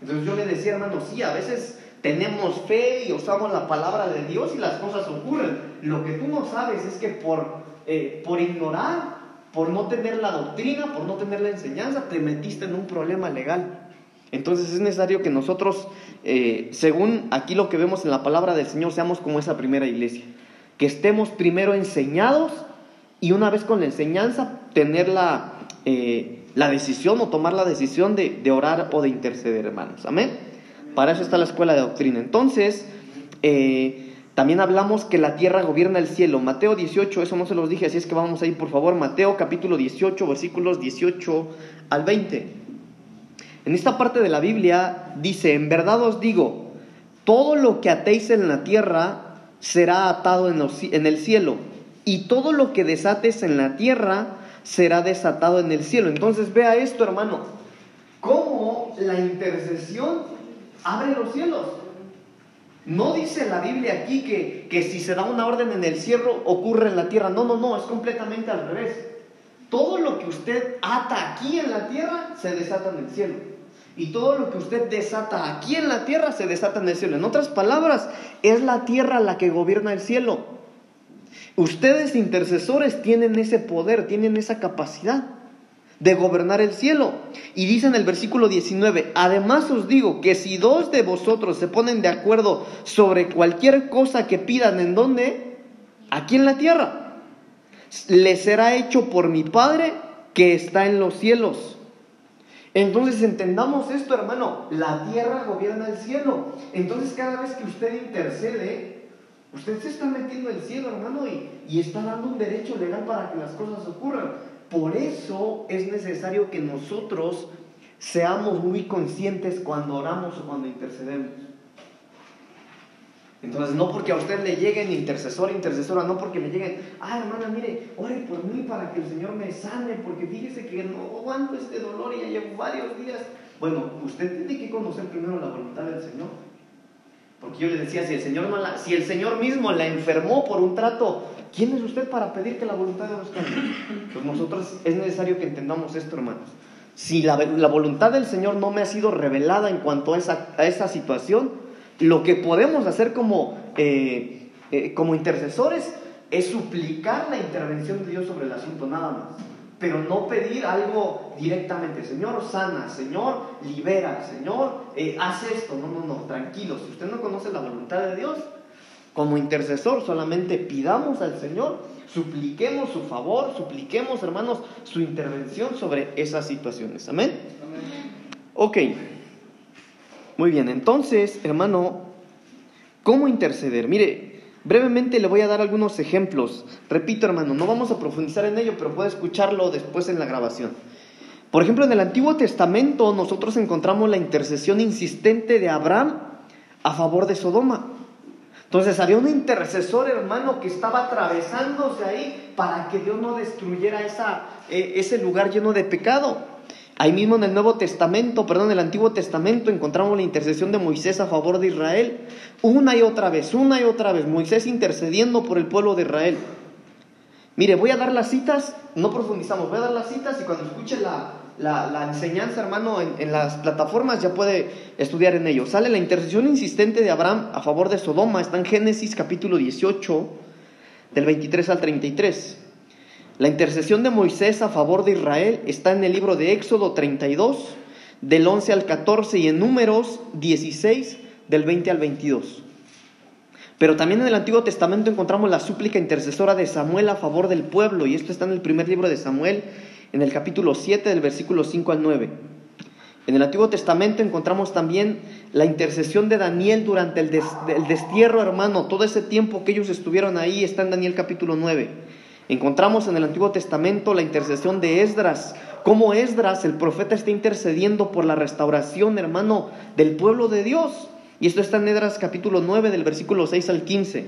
Entonces yo le decía, hermano, sí, a veces tenemos fe y usamos la palabra de Dios y las cosas ocurren. Lo que tú no sabes es que por, eh, por ignorar, por no tener la doctrina, por no tener la enseñanza, te metiste en un problema legal. Entonces es necesario que nosotros, eh, según aquí lo que vemos en la palabra del Señor, seamos como esa primera iglesia. Que estemos primero enseñados y una vez con la enseñanza, tener la, eh, la decisión o tomar la decisión de, de orar o de interceder, hermanos. Amén. Para eso está la escuela de doctrina. Entonces, eh, también hablamos que la tierra gobierna el cielo. Mateo 18, eso no se los dije, así es que vamos a ir, por favor. Mateo capítulo 18, versículos 18 al 20. En esta parte de la Biblia dice, en verdad os digo, todo lo que atéis en la tierra será atado en, en el cielo, y todo lo que desates en la tierra será desatado en el cielo. Entonces vea esto, hermano, cómo la intercesión abre los cielos. No dice la Biblia aquí que, que si se da una orden en el cielo ocurre en la tierra. No, no, no, es completamente al revés. Todo lo que usted ata aquí en la tierra se desata en el cielo. Y todo lo que usted desata aquí en la tierra se desata en el cielo. En otras palabras, es la tierra la que gobierna el cielo. Ustedes intercesores tienen ese poder, tienen esa capacidad de gobernar el cielo. Y dice en el versículo 19, además os digo que si dos de vosotros se ponen de acuerdo sobre cualquier cosa que pidan, ¿en dónde? Aquí en la tierra. Les será hecho por mi Padre que está en los cielos. Entonces entendamos esto, hermano, la tierra gobierna el cielo. Entonces cada vez que usted intercede, usted se está metiendo en el cielo, hermano, y, y está dando un derecho legal para que las cosas ocurran. Por eso es necesario que nosotros seamos muy conscientes cuando oramos o cuando intercedemos. Entonces, no porque a usted le lleguen intercesor, intercesora, no porque le lleguen, ay hermana, mire, ore por mí para que el Señor me sane, porque fíjese que no aguanto este dolor y ya llevo varios días. Bueno, usted tiene que conocer primero la voluntad del Señor. Porque yo le decía, si el Señor, no la, si el Señor mismo la enfermó por un trato ¿Quién es usted para pedir que la voluntad de Dios cambie? Pues nosotros es necesario que entendamos esto, hermanos. Si la, voluntad del Señor no me ha sido revelada en cuanto a esa, a esa situación, lo que podemos hacer como, eh, eh, como intercesores es suplicar la intervención de Dios sobre el asunto, nada más. pero no pedir algo directamente. Señor, sana, Señor, libera, Señor, eh, haz esto. No, no, no, tranquilo. Si usted no conoce la voluntad de Dios, como intercesor solamente pidamos al Señor, supliquemos su favor, supliquemos, hermanos, su intervención sobre esas situaciones. Amén. Ok. Muy bien, entonces, hermano, ¿cómo interceder? Mire, brevemente le voy a dar algunos ejemplos. Repito, hermano, no vamos a profundizar en ello, pero puede escucharlo después en la grabación. Por ejemplo, en el Antiguo Testamento nosotros encontramos la intercesión insistente de Abraham a favor de Sodoma. Entonces había un intercesor hermano que estaba atravesándose ahí para que Dios no destruyera esa, eh, ese lugar lleno de pecado. Ahí mismo en el Nuevo Testamento, perdón, en el Antiguo Testamento encontramos la intercesión de Moisés a favor de Israel. Una y otra vez, una y otra vez, Moisés intercediendo por el pueblo de Israel. Mire, voy a dar las citas, no profundizamos, voy a dar las citas y cuando escuche la, la, enseñanza, hermano, en, las plataformas, ya puede estudiar en ello. Sale la intercesión insistente de Abraham a favor de Sodoma, está en Génesis capítulo 18, del 23 al 33. La intercesión de Moisés a favor de Israel está en el libro de Éxodo 32, del 11 al 14, y en Números 16, del 20 al 22. Pero también en el Antiguo Testamento encontramos la súplica intercesora de Samuel a favor del pueblo, y esto está en el primer libro de Samuel, en el capítulo 7 del versículo 5 al 9. En el Antiguo Testamento encontramos también la intercesión de Daniel durante el, destierro, hermano. Todo ese tiempo que ellos estuvieron ahí está en Daniel capítulo 9. Encontramos en el Antiguo Testamento la intercesión de Esdras. Cómo Esdras, el profeta, está intercediendo por la restauración, hermano, del pueblo de Dios. Y esto está en Esdras capítulo 9 del versículo 6 al 15.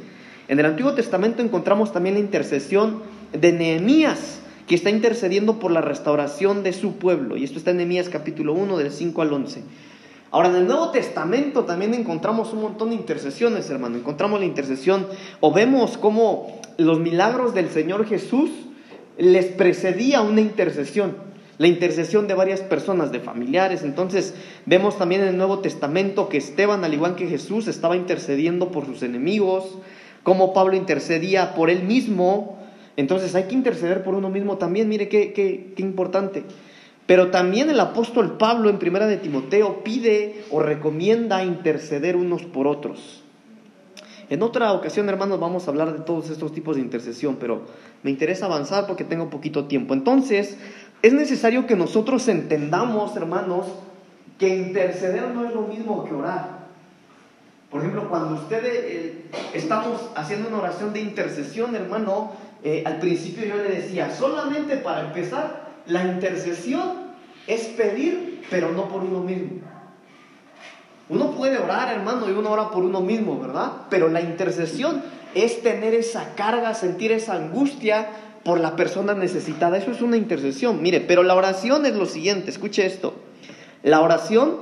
En el Antiguo Testamento encontramos también la intercesión de Nehemías que está intercediendo por la restauración de su pueblo. Y esto está en Nehemías capítulo 1 del 5 al 11. Ahora en el Nuevo Testamento también encontramos un montón de intercesiones, hermano. Encontramos la intercesión o vemos cómo los milagros del Señor Jesús les precedía una intercesión. La intercesión de varias personas, de familiares. Entonces vemos también en el Nuevo Testamento que Esteban, al igual que Jesús, estaba intercediendo por sus enemigos, cómo Pablo intercedía por él mismo, entonces hay que interceder por uno mismo también, mire qué, qué, qué importante. Pero también el apóstol Pablo en primera de Timoteo pide o recomienda interceder unos por otros. En otra ocasión, hermanos, vamos a hablar de todos estos tipos de intercesión, pero me interesa avanzar porque tengo poquito tiempo. Entonces, es necesario que nosotros entendamos, hermanos, que interceder no es lo mismo que orar. Por ejemplo, cuando ustedes eh, estamos haciendo una oración de intercesión, hermano, eh, al principio yo le decía, solamente para empezar, la intercesión es pedir, pero no por uno mismo. Uno puede orar, hermano, y uno ora por uno mismo, ¿verdad? Pero la intercesión es tener esa carga, sentir esa angustia por la persona necesitada. Eso es una intercesión. Mire, pero la oración es lo siguiente, escuche esto. La oración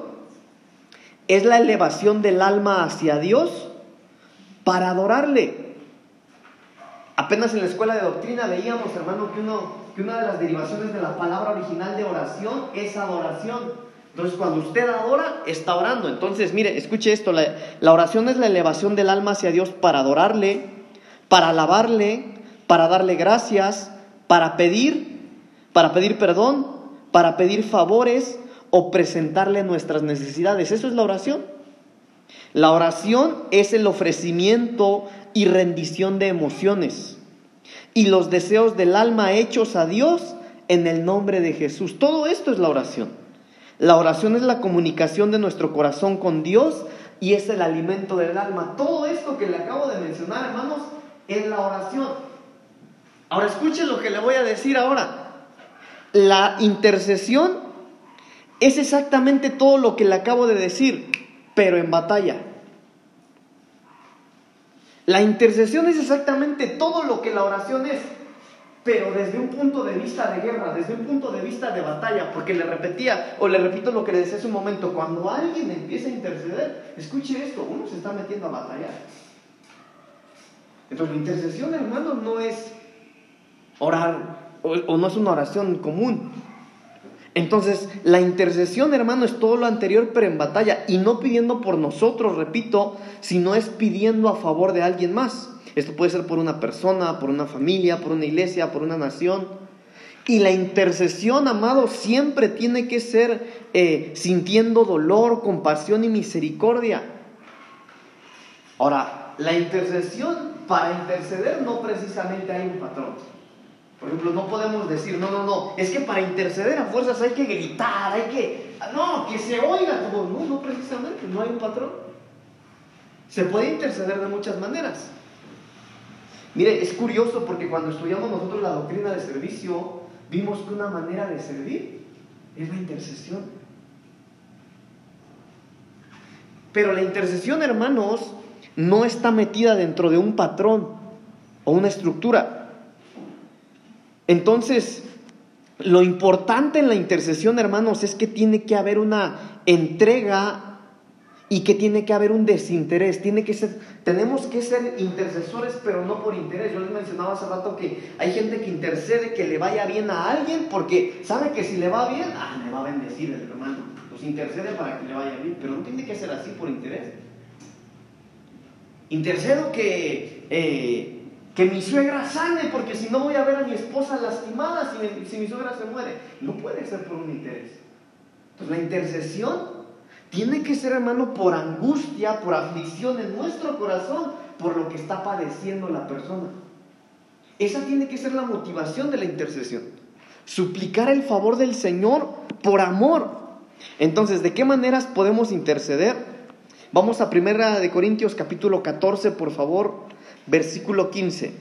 es la elevación del alma hacia Dios para adorarle. Apenas en la escuela de doctrina veíamos, hermano, que, uno, que una de las derivaciones de la palabra original de oración es adoración. Entonces, cuando usted adora, está orando. Entonces, mire, escuche esto, la, la oración es la elevación del alma hacia Dios para adorarle, para alabarle, para darle gracias, para pedir, para pedir perdón, para pedir favores o presentarle nuestras necesidades. Eso es la oración. La oración es el ofrecimiento y rendición de emociones y los deseos del alma hechos a Dios en el nombre de Jesús. Todo esto es la oración. La oración es la comunicación de nuestro corazón con Dios y es el alimento del alma. Todo esto que le acabo de mencionar, hermanos, es la oración. Ahora escuchen lo que le voy a decir ahora. La intercesión es exactamente todo lo que le acabo de decir, pero en batalla. La intercesión es exactamente todo lo que la oración es, pero desde un punto de vista de guerra, desde un punto de vista de batalla, porque le repetía, o le repito lo que le decía hace un momento, cuando alguien empieza a interceder, escuche esto, uno se está metiendo a batallar. Entonces la intercesión, hermano, no es orar, o, o no es una oración común, entonces, la intercesión, hermano, es todo lo anterior, pero en batalla. Y no pidiendo por nosotros, repito, sino es pidiendo a favor de alguien más. Esto puede ser por una persona, por una familia, por una iglesia, por una nación. Y la intercesión, amado, siempre tiene que ser eh, sintiendo dolor, compasión y misericordia. Ahora, la intercesión, para interceder no precisamente hay un patrón. Por ejemplo, no podemos decir, no, no, no, es que para interceder a fuerzas hay que gritar, hay que, no, que se oiga todo. No, no precisamente, no hay un patrón. Se puede interceder de muchas maneras. Mire, es curioso porque cuando estudiamos nosotros la doctrina de servicio, vimos que una manera de servir es la intercesión. Pero la intercesión, hermanos, no está metida dentro de un patrón o una estructura. Entonces, lo importante en la intercesión, hermanos, es que tiene que haber una entrega y que tiene que haber un desinterés, tiene que ser, tenemos que ser intercesores, pero no por interés. Yo les mencionaba hace rato que hay gente que intercede que le vaya bien a alguien porque sabe que si le va bien, ah, me va a bendecir el hermano. Pues intercede para que le vaya bien, pero no tiene que ser así por interés. Intercedo que, eh, que mi suegra sane, porque si no voy a ver a mi esposa lastimada si, mi suegra se muere. No puede ser por un interés. Entonces la intercesión tiene que ser, hermano, por angustia, por aflicción en nuestro corazón, por lo que está padeciendo la persona. Esa tiene que ser la motivación de la intercesión. Suplicar el favor del Señor por amor. Entonces, ¿de qué maneras podemos interceder? Vamos a Primera de Corintios capítulo 14, por favor, versículo 15.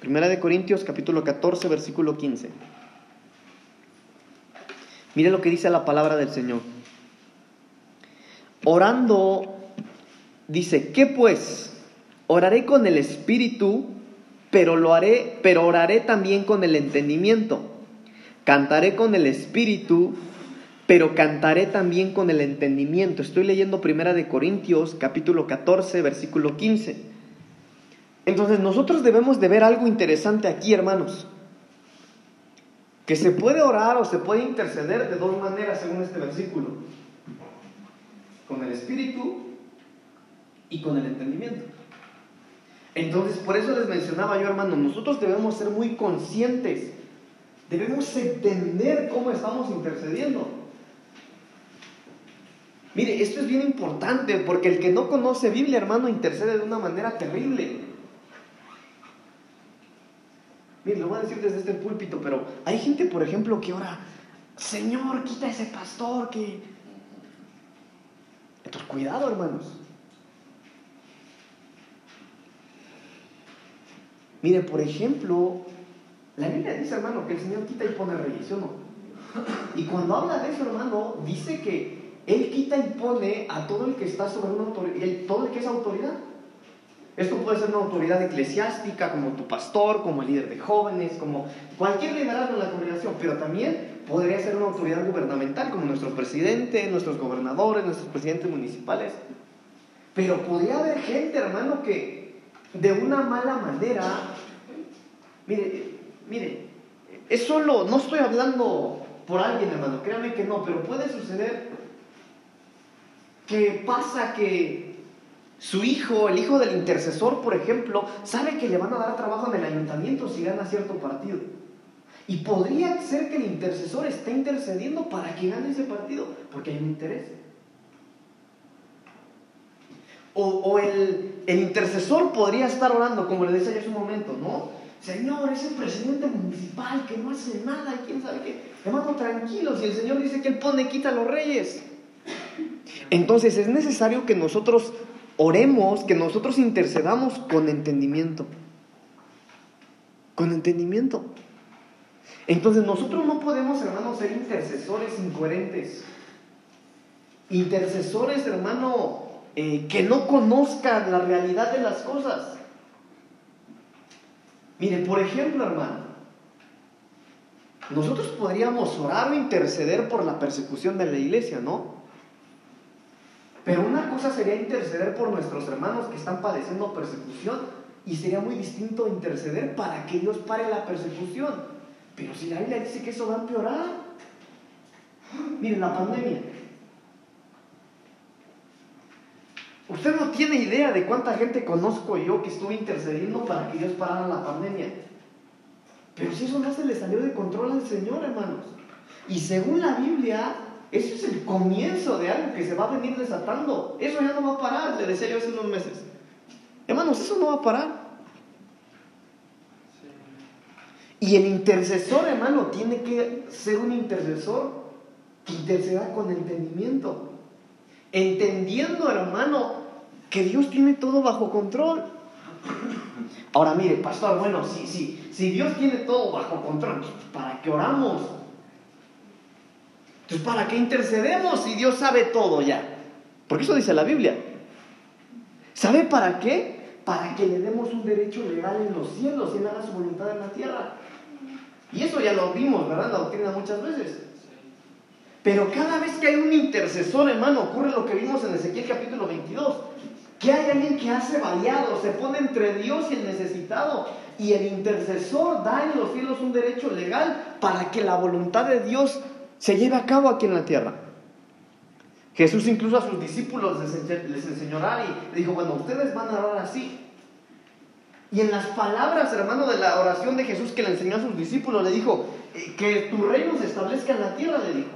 Primera de Corintios capítulo 14, versículo 15. Mire lo que dice la palabra del Señor. Orando, dice, ¿qué pues? Oraré con el espíritu, pero lo haré, pero oraré también con el entendimiento. Cantaré con el espíritu, pero cantaré también con el entendimiento. Estoy leyendo Primera de Corintios, capítulo 14, versículo 15. Entonces nosotros debemos de ver algo interesante aquí, hermanos. Que se puede orar o se puede interceder de dos maneras según este versículo con el espíritu y con el entendimiento. Entonces, por eso les mencionaba yo, hermano, nosotros debemos ser muy conscientes, debemos entender cómo estamos intercediendo. Mire, esto es bien importante porque el que no conoce Biblia, hermano, intercede de una manera terrible. Mire, lo voy a decir desde este púlpito, pero hay gente, por ejemplo, que ora, Señor, quita ese pastor que entonces, cuidado, hermanos. Mire, por ejemplo, la Biblia dice, hermano, que el Señor quita y pone reyes, no? Y cuando habla de eso, hermano, dice que Él quita y pone a todo el que está sobre una autoridad, todo el que es autoridad. Esto puede ser una autoridad eclesiástica, como tu pastor, como el líder de jóvenes, como cualquier liderazgo en la congregación, pero también podría ser una autoridad gubernamental, como nuestro presidente, nuestros gobernadores, nuestros presidentes municipales. Pero podría haber gente, hermano, que de una mala manera, mire, mire, es solo, no estoy hablando por alguien, hermano, créame que no, pero puede suceder que pasa que su hijo, el hijo del intercesor, por ejemplo, sabe que le van a dar trabajo en el ayuntamiento si gana cierto partido. Y podría ser que el intercesor esté intercediendo para que gane ese partido, porque hay un interés. O, el, intercesor podría estar orando, como le decía yo hace un momento, ¿no? Señor, ese presidente municipal que no hace nada, quién sabe qué. Hermano, tranquilo, si el Señor dice que Él pone, quita a los reyes. Entonces es necesario que nosotros oremos, que nosotros intercedamos con entendimiento. Con entendimiento. Entonces nosotros no podemos, hermanos, ser intercesores incoherentes. Intercesores, hermano, eh, que no conozcan la realidad de las cosas. Mire, por ejemplo, hermano, nosotros podríamos orar o interceder por la persecución de la iglesia, ¿no? Pero una cosa sería interceder por nuestros hermanos que están padeciendo persecución y sería muy distinto interceder para que Dios pare la persecución. Pero si la Biblia dice que eso va a empeorar. Miren, la pandemia. Usted no tiene idea de cuánta gente conozco yo que estuve intercediendo para que Dios parara la pandemia. Pero si eso no se le salió de control al Señor, hermanos. Y según la Biblia, eso es el comienzo de algo que se va a venir desatando. Eso ya no va a parar, le decía yo hace unos meses. Hermanos, eso no va a parar. Y el intercesor, hermano, tiene que ser un intercesor que interceda con entendimiento. Entendiendo, hermano, que Dios tiene todo bajo control. Ahora mire, pastor, bueno, si, si, si Dios tiene todo bajo control, ¿para qué oramos? Entonces, ¿para qué intercedemos si Dios sabe todo ya? Porque eso dice la Biblia. ¿Sabe para qué? Para que le demos un derecho legal en los cielos y Él haga su voluntad en la tierra. Y eso ya lo vimos, ¿verdad? La doctrina muchas veces. Pero cada vez que hay un intercesor, hermano, ocurre lo que vimos en Ezequiel capítulo 22. Que hay alguien que hace variado, se pone entre Dios y el necesitado. Y el intercesor da en los cielos un derecho legal para que la voluntad de Dios se lleve a cabo aquí en la tierra. Jesús incluso a sus discípulos les enseñó a y dijo, bueno, ustedes van a orar así. Y en las palabras, hermano, de la oración de Jesús que le enseñó a sus discípulos, le dijo, eh, que tu reino se establezca en la tierra, le dijo.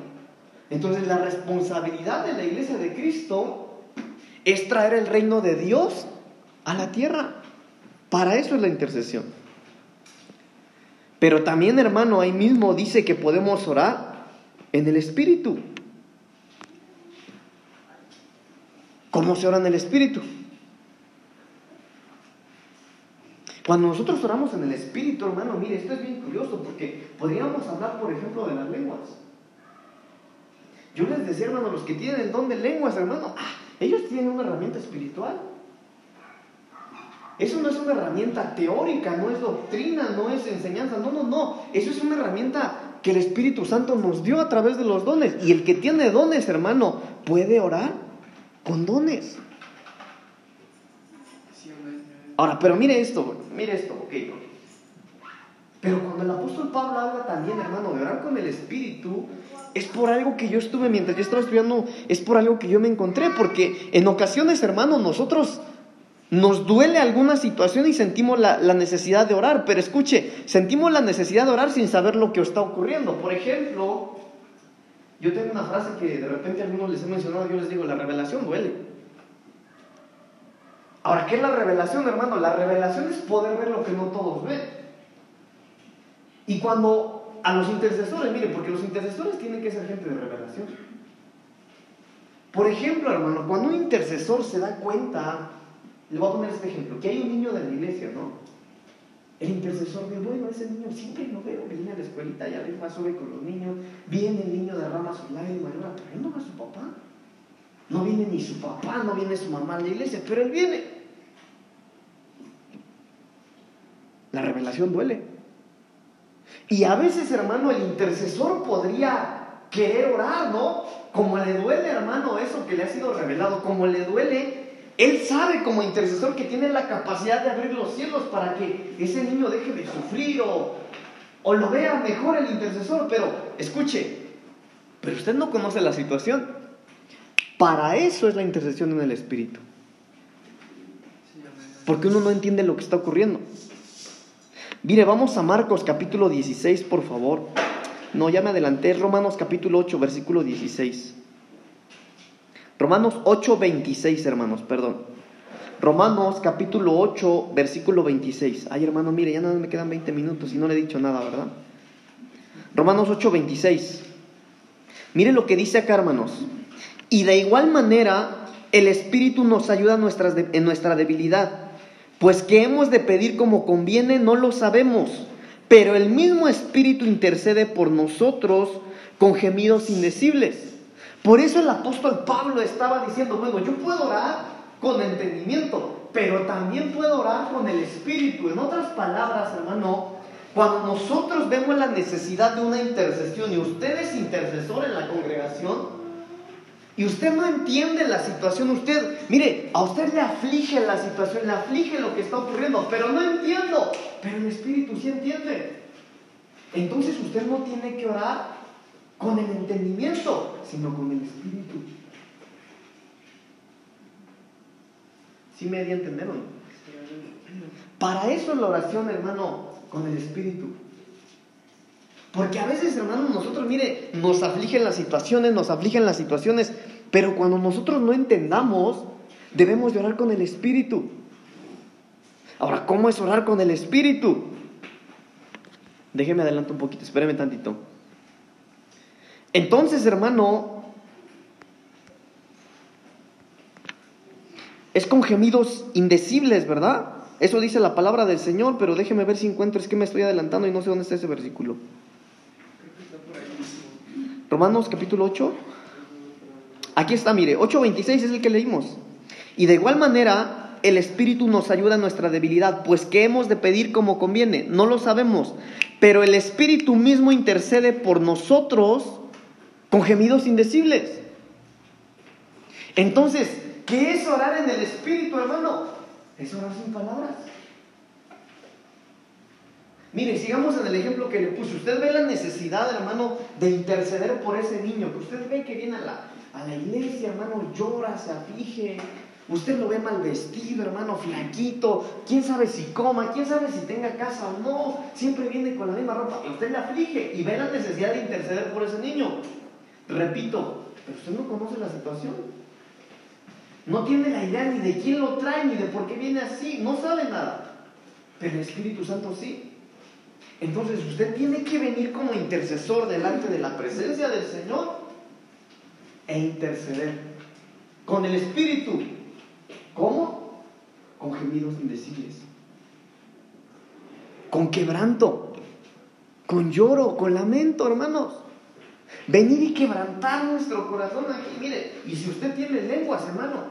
Entonces la responsabilidad de la iglesia de Cristo es traer el reino de Dios a la tierra. Para eso es la intercesión. Pero también, hermano, ahí mismo dice que podemos orar en el Espíritu. ¿Cómo se ora en el Espíritu? Cuando nosotros oramos en el Espíritu, hermano, mire, esto es bien curioso porque podríamos hablar, por ejemplo, de las lenguas. Yo les decía, hermano, los que tienen el don de lenguas, hermano, ah, ellos tienen una herramienta espiritual. Eso no es una herramienta teórica, no es doctrina, no es enseñanza, no, no, no. Eso es una herramienta que el Espíritu Santo nos dio a través de los dones. Y el que tiene dones, hermano, puede orar con dones. Ahora, pero mire esto, mire esto, ok. Pero cuando el apóstol Pablo habla también, hermano, de orar con el Espíritu, es por algo que yo estuve, mientras yo estaba estudiando, es por algo que yo me encontré, porque en ocasiones, hermano, nosotros nos duele alguna situación y sentimos la, necesidad de orar, pero escuche, sentimos la necesidad de orar sin saber lo que está ocurriendo. Por ejemplo, yo tengo una frase que de repente a algunos les he mencionado, yo les digo, la revelación duele. Ahora, ¿qué es la revelación, hermano? La revelación es poder ver lo que no todos ven. Y cuando a los intercesores, mire, porque los intercesores tienen que ser gente de revelación. Por ejemplo, hermano, cuando un intercesor se da cuenta le voy a poner este ejemplo, que hay un niño de la iglesia, ¿no? El intercesor de, bueno, ese niño siempre lo veo, viene a la escuelita, ya arriba sube con los niños, viene el niño derrama su lágrima, llora, pero él no va a su papá. No viene ni su papá, no viene su mamá a la iglesia, pero él viene. La revelación duele. Y a veces, hermano, el intercesor podría querer orar, ¿no? Como le duele, hermano, eso que le ha sido revelado, como le duele él sabe como intercesor que tiene la capacidad de abrir los cielos para que ese niño deje de sufrir o, o lo vea mejor el intercesor. Pero escuche, pero usted no conoce la situación. Para eso es la intercesión en el Espíritu. Porque uno no entiende lo que está ocurriendo. Mire, vamos a Marcos capítulo 16, por favor. No, ya me adelanté. Romanos capítulo 8, versículo 16. Romanos 8, 26, hermanos, perdón. Romanos capítulo 8, versículo 26. Ay, hermano, mire, ya nada me quedan 20 minutos y no le he dicho nada, ¿verdad? Romanos 8, 26. Mire lo que dice acá, hermanos. Y de igual manera, el Espíritu nos ayuda en nuestra debilidad. Pues que hemos de pedir como conviene, no lo sabemos. Pero el mismo Espíritu intercede por nosotros con gemidos indecibles. Por eso el apóstol Pablo estaba diciendo, bueno, yo puedo orar con entendimiento, pero también puedo orar con el Espíritu. En otras palabras, hermano, cuando nosotros vemos la necesidad de una intercesión y usted es intercesor en la congregación, y usted no entiende la situación, usted, mire, a usted le aflige la situación, le aflige lo que está ocurriendo, pero no entiendo, pero el Espíritu sí entiende. Entonces usted no tiene que orar con el entendimiento, sino con el espíritu. ¿Sí me entender o no? Para eso es la oración, hermano, con el espíritu. Porque a veces, hermanos, nosotros, mire, nos afligen las situaciones, nos afligen las situaciones, pero cuando nosotros no entendamos, debemos de orar con el Espíritu. Ahora, ¿cómo es orar con el Espíritu? Déjeme adelantar un poquito, espéreme tantito. Entonces, hermano, es con gemidos indecibles, ¿verdad? Eso dice la palabra del Señor, pero déjeme ver si encuentro, es que me estoy adelantando y no sé dónde está ese versículo. Romanos capítulo 8. Aquí está, mire, 8.26 es el que leímos. Y de igual manera, el Espíritu nos ayuda en nuestra debilidad, pues ¿qué hemos de pedir como conviene? No lo sabemos, pero el Espíritu mismo intercede por nosotros con gemidos indecibles. Entonces, ¿qué es orar en el Espíritu, hermano? Es orar sin palabras. Mire, sigamos en el ejemplo que le puse. Usted ve la necesidad, hermano, de interceder por ese niño, que usted ve que viene a la, a la iglesia, hermano, llora, se aflige. Usted lo ve mal vestido, hermano, flaquito. ¿Quién sabe si coma? ¿Quién sabe si tenga casa o no? Siempre viene con la misma ropa. Usted le aflige y ve la necesidad de interceder por ese niño. Repito, pero usted no conoce la situación. No tiene la idea ni de quién lo trae, ni de por qué viene así. No sabe nada. Pero el Espíritu Santo sí. Entonces usted tiene que venir como intercesor delante de la presencia del Señor e interceder con el Espíritu. ¿Cómo? Con gemidos indecibles. Con quebranto. Con lloro, con lamento, hermanos. Venir y quebrantar nuestro corazón aquí. Mire, y si usted tiene lenguas, hermano,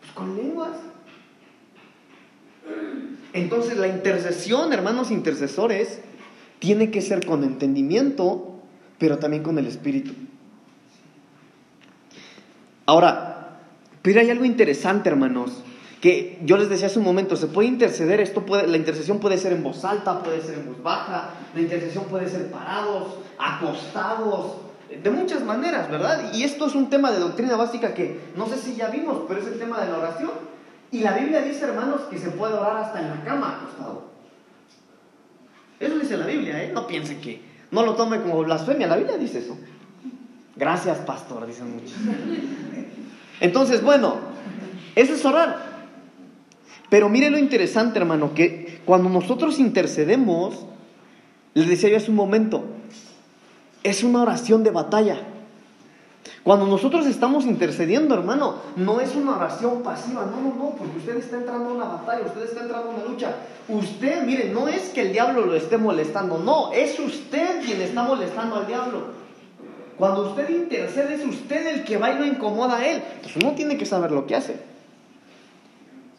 pues con lenguas. Entonces la intercesión, hermanos intercesores, tiene que ser con entendimiento, pero también con el Espíritu. Ahora, pero hay algo interesante, hermanos, que yo les decía hace un momento, se puede interceder, esto puede, la intercesión puede ser en voz alta, puede ser en voz baja, la intercesión puede ser parados, acostados, de muchas maneras, ¿verdad? Y esto es un tema de doctrina básica que no sé si ya vimos, pero es el tema de la oración. Y la Biblia dice, hermanos, que se puede orar hasta en la cama acostado. Eso dice la Biblia, ¿eh? No piensen que no lo tome como blasfemia, la Biblia dice eso. Gracias, pastor, dicen muchos. Entonces, bueno, eso es orar. Pero mire lo interesante, hermano, que cuando nosotros intercedemos, les decía yo hace un momento, es una oración de batalla. Cuando nosotros estamos intercediendo, hermano, no es una oración pasiva, no, no, no, porque usted está entrando a una batalla, usted está entrando a una lucha. Usted, mire, no es que el diablo lo esté molestando, no, es usted quien está molestando al diablo. Cuando usted intercede, es usted el que va y lo incomoda a él. Entonces uno tiene que saber lo que hace.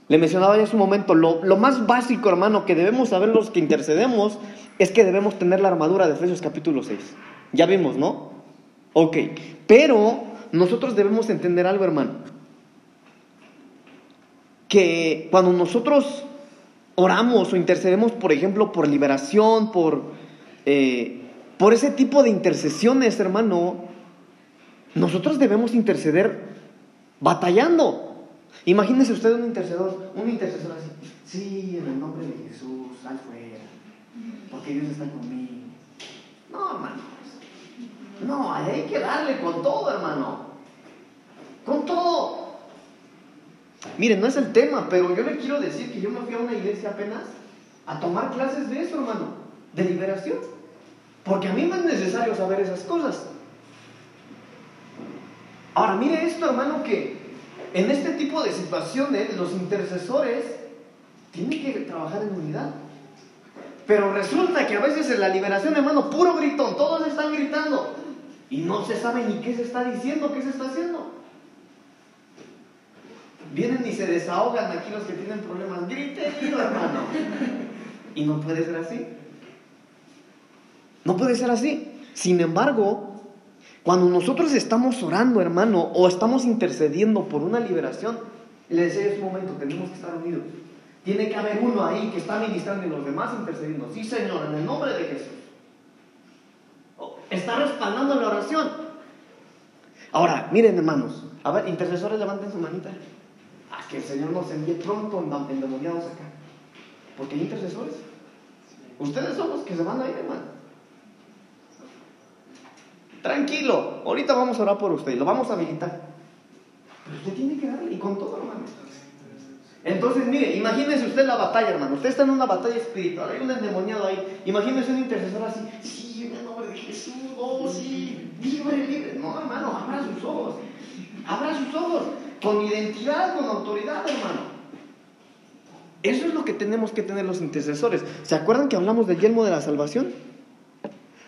Le mencionaba ya hace un momento, lo, lo más básico, hermano, que debemos saber los que intercedemos es que debemos tener la armadura de Efesios capítulo 6. Ya vimos, ¿no? Ok, pero nosotros debemos entender algo, hermano. Que cuando nosotros oramos o intercedemos, por ejemplo, por liberación, por, eh, por ese tipo de intercesiones, hermano, nosotros debemos interceder batallando. Imagínese usted un intercedor, un intercesor así. Sí, en el nombre de Jesús, sal fuera, porque Dios está conmigo. No, hermano. No, hay que darle con todo, hermano. Con todo. Miren, no es el tema, pero yo le quiero decir que yo me fui a una iglesia apenas a tomar clases de eso, hermano, de liberación. Porque a mí me es necesario saber esas cosas. Ahora, mire esto, hermano, que en este tipo de situaciones los intercesores tienen que trabajar en unidad. Pero resulta que a veces en la liberación, hermano, puro gritón, todos están gritando. Y no se sabe ni qué se está diciendo, qué se está haciendo. Vienen y se desahogan aquí los que tienen problemas. Grite, hermano. Y no puede ser así. No puede ser así. Sin embargo, cuando nosotros estamos orando, hermano, o estamos intercediendo por una liberación, le decía en un momento, tenemos que estar unidos. Tiene que haber uno ahí que está ministrando y los demás intercediendo. Sí, Señor, en el nombre de Jesús. Está respaldando la oración. Ahora, miren, hermanos. A ver, intercesores, levanten su manita. A que el Señor nos envíe pronto endemoniados acá. Porque hay intercesores. Ustedes son los que se van a ir, hermano. Tranquilo, ahorita vamos a orar por usted, lo vamos a habilitar. Pero usted tiene que darle, y con todo, hermano. Entonces, mire, imagínese usted la batalla, hermano. Usted está en una batalla espiritual, hay un endemoniado ahí. Imagínese un intercesor así. Sí, en el nombre de Jesús, oh, sí, libre, libre. No, hermano, abra sus ojos. Abra sus ojos. Con identidad, con autoridad, hermano. Eso es lo que tenemos que tener los intercesores. ¿Se acuerdan que hablamos del yelmo de la salvación?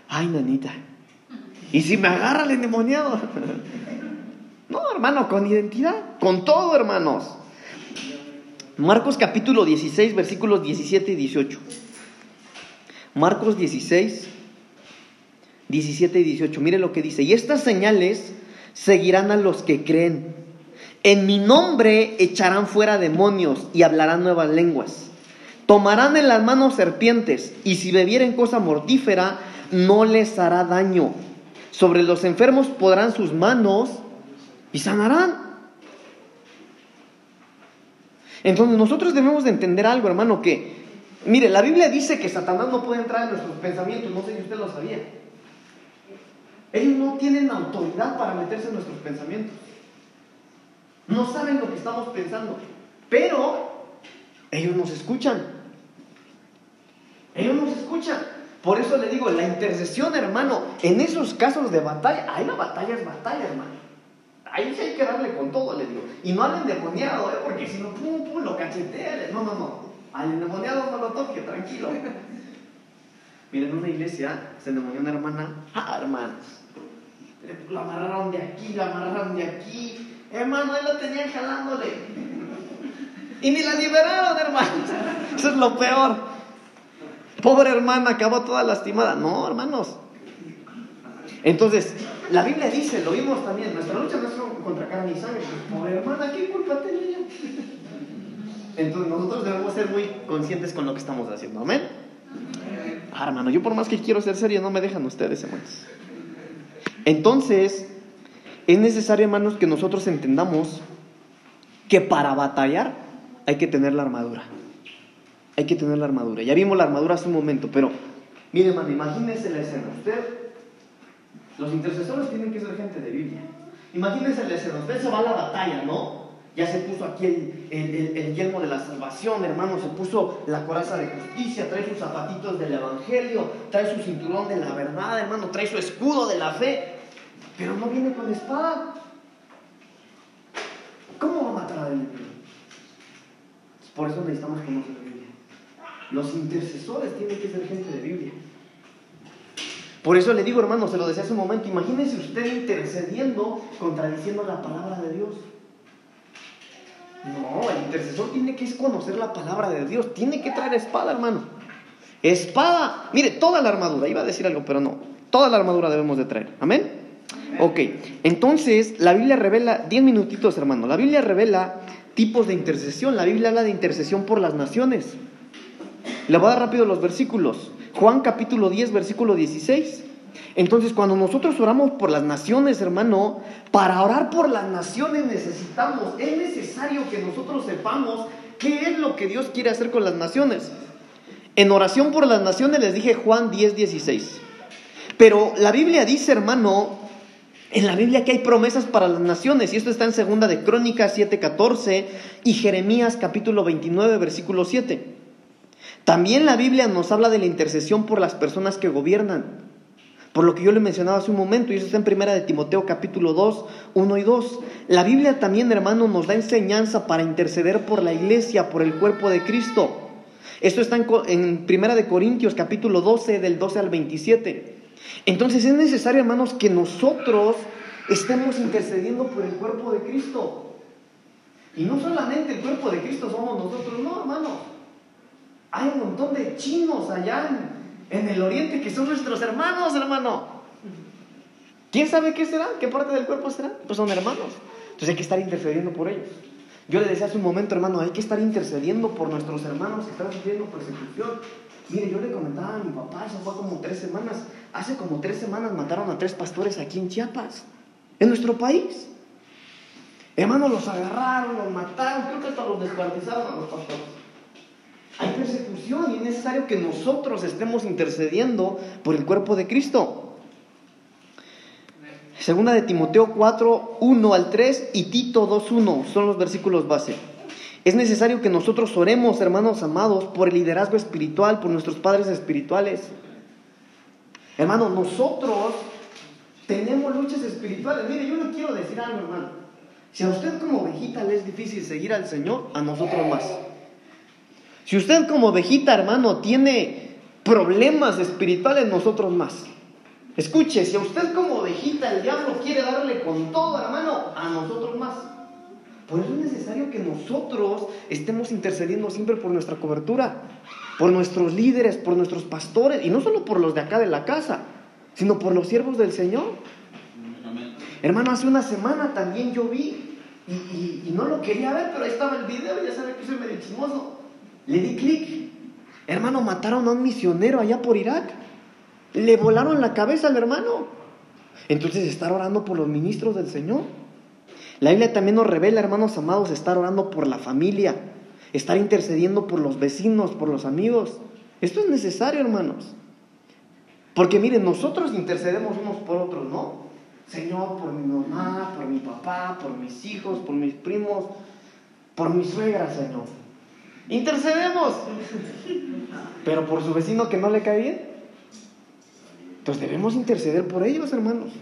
Ay, nanita. ¿Y si me agarra el endemoniado? No, hermano, con identidad, con todo, hermanos. Marcos capítulo 16, versículos 17 y 18. Marcos 16, 17 y 18. Mire lo que dice. Y estas señales seguirán a los que creen. En mi nombre echarán fuera demonios y hablarán nuevas lenguas. Tomarán en las manos serpientes y si bebieren cosa mortífera no les hará daño. Sobre los enfermos podrán sus manos y sanarán. Entonces nosotros debemos de entender algo, hermano, que, mire, la Biblia dice que Satanás no puede entrar en nuestros pensamientos, no sé si usted lo sabía. Ellos no tienen autoridad para meterse en nuestros pensamientos. No saben lo que estamos pensando, pero ellos nos escuchan. Ellos nos escuchan. Por eso le digo, la intercesión, hermano, en esos casos de batalla, ahí la batalla es batalla, hermano. Ahí sí hay que darle con todo, le digo. Y no al endemoniado, ¿eh? porque si no, pum, pum, lo cachetea. No, no, no. Al endemoniado no lo toque, tranquilo. Miren, una iglesia se endemonió una hermana. Ah, hermanos. La amarraron de aquí, la amarraron de aquí. Hermano, ahí la tenían jalándole. Y ni la liberaron, hermanos. Eso es lo peor. Pobre hermana, acabó toda lastimada. No, hermanos. Entonces, la Biblia dice, lo vimos también, nuestra lucha no es contra carne y sangre. Pobre hermana, ¿qué culpa tenía? Entonces, nosotros debemos ser muy conscientes con lo que estamos haciendo. Amén. Ah, hermano, yo por más que quiero ser serio, no me dejan ustedes, hermanos. Entonces, es necesario, hermanos, que nosotros entendamos que para batallar hay que tener la armadura. Hay que tener la armadura. Ya vimos la armadura hace un momento, pero mire, hermano, imagínese la escena. Usted, los intercesores tienen que ser gente de Biblia. Imagínese la escena. Usted se va a la batalla, ¿no? Ya se puso aquí el, el, el, el, yelmo de la salvación, hermano. Se puso la coraza de justicia, trae sus zapatitos del evangelio, trae su cinturón de la verdad, hermano, trae su escudo de la fe. Pero no viene con espada. ¿Cómo va a matar al enemigo? Por eso necesitamos conocer la Biblia. Los intercesores tienen que ser gente de Biblia. Por eso le digo, hermano, se lo decía hace un momento, imagínese usted intercediendo, contradiciendo la palabra de Dios. No, el intercesor tiene que conocer la palabra de Dios, tiene que traer espada, hermano. Espada, mire, toda la armadura, iba a decir algo, pero no, toda la armadura debemos de traer. Amén. Ok, entonces la Biblia revela, 10 minutitos hermano, la Biblia revela tipos de intercesión, la Biblia habla de intercesión por las naciones. Le voy a dar rápido los versículos. Juan capítulo 10, versículo 16. Entonces, cuando nosotros oramos por las naciones, hermano, para orar por las naciones necesitamos, es necesario que nosotros sepamos qué es lo que Dios quiere hacer con las naciones. En oración por las naciones les dije Juan 10, 16. Pero la Biblia dice, hermano, en la Biblia que hay promesas para las naciones, y esto está en segunda de Crónicas 7:14 y Jeremías capítulo 29 versículo 7. También la Biblia nos habla de la intercesión por las personas que gobiernan. Por lo que yo le mencionaba hace un momento, y eso está en primera de Timoteo capítulo 2, 1 y 2. La Biblia también, hermano, nos da enseñanza para interceder por la iglesia, por el cuerpo de Cristo. Esto está en, en primera de Corintios capítulo 12 del 12 al 27. Entonces es necesario, hermanos, que nosotros estemos intercediendo por el cuerpo de Cristo. Y no solamente el cuerpo de Cristo somos nosotros, no, hermanos. Hay un montón de chinos allá en, el oriente que son nuestros hermanos, hermano. ¿Quién sabe qué será? ¿Qué parte del cuerpo será? Pues son hermanos. Entonces hay que estar intercediendo por ellos. Yo le decía hace un momento, hermano, hay que estar intercediendo por nuestros hermanos que están sufriendo persecución. Mire, yo le comentaba a mi papá, eso fue como tres semanas. Hace como tres semanas mataron a tres pastores aquí en Chiapas, en nuestro país. Hermano, los agarraron, los mataron, creo que hasta los descuartizaron a los pastores. Hay persecución y es necesario que nosotros estemos intercediendo por el cuerpo de Cristo. Segunda de Timoteo 4, 1 al 3 y Tito 2, 1 son los versículos base. Es necesario que nosotros oremos, hermanos amados, por el liderazgo espiritual, por nuestros padres espirituales. Hermano, nosotros tenemos luchas espirituales. Mire, yo le quiero decir algo, hermano. Si a usted como ovejita le es difícil seguir al Señor, a nosotros más. Si usted como ovejita, hermano, tiene problemas espirituales, nosotros más. Escuche, si a usted como ovejita el diablo quiere darle con todo, hermano, a nosotros más. Por eso es necesario que nosotros estemos intercediendo siempre por nuestra cobertura, por nuestros líderes, por nuestros pastores, y no solo por los de acá de la casa, sino por los siervos del Señor. Hermano, hace una semana también yo vi, y, no lo quería ver, pero ahí estaba el video, ya sabe que soy medio chismoso. Le di clic. Hermano, mataron a un misionero allá por Irak. Le volaron la cabeza al hermano. Entonces, estar orando por los ministros del Señor. La Biblia también nos revela, hermanos amados, estar orando por la familia, estar intercediendo por los vecinos, por los amigos. Esto es necesario, hermanos. Porque miren, nosotros intercedemos unos por otros, ¿no? Señor, por mi mamá, por mi papá, por mis hijos, por mis primos, por mi suegra, Señor. Intercedemos. Pero por su vecino que no le cae bien. Entonces debemos interceder por ellos, hermanos.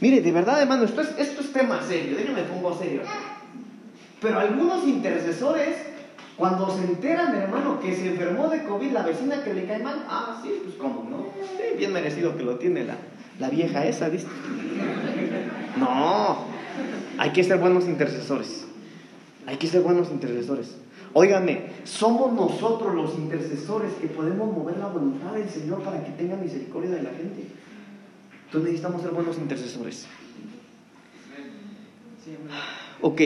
Mire, de verdad, hermano, esto es, esto es tema serio. Déjenme pongo serio. Pero algunos intercesores, cuando se enteran, hermano, que se enfermó de COVID la vecina que le cae mal, ah, sí, pues cómo, ¿no? bien merecido que lo tiene la, la vieja esa, ¿viste? No, hay que ser buenos intercesores. Hay que ser buenos intercesores. Óigame, somos nosotros los intercesores que podemos mover la voluntad del Señor para que tenga misericordia de la gente. Entonces necesitamos ser buenos intercesores. Ok,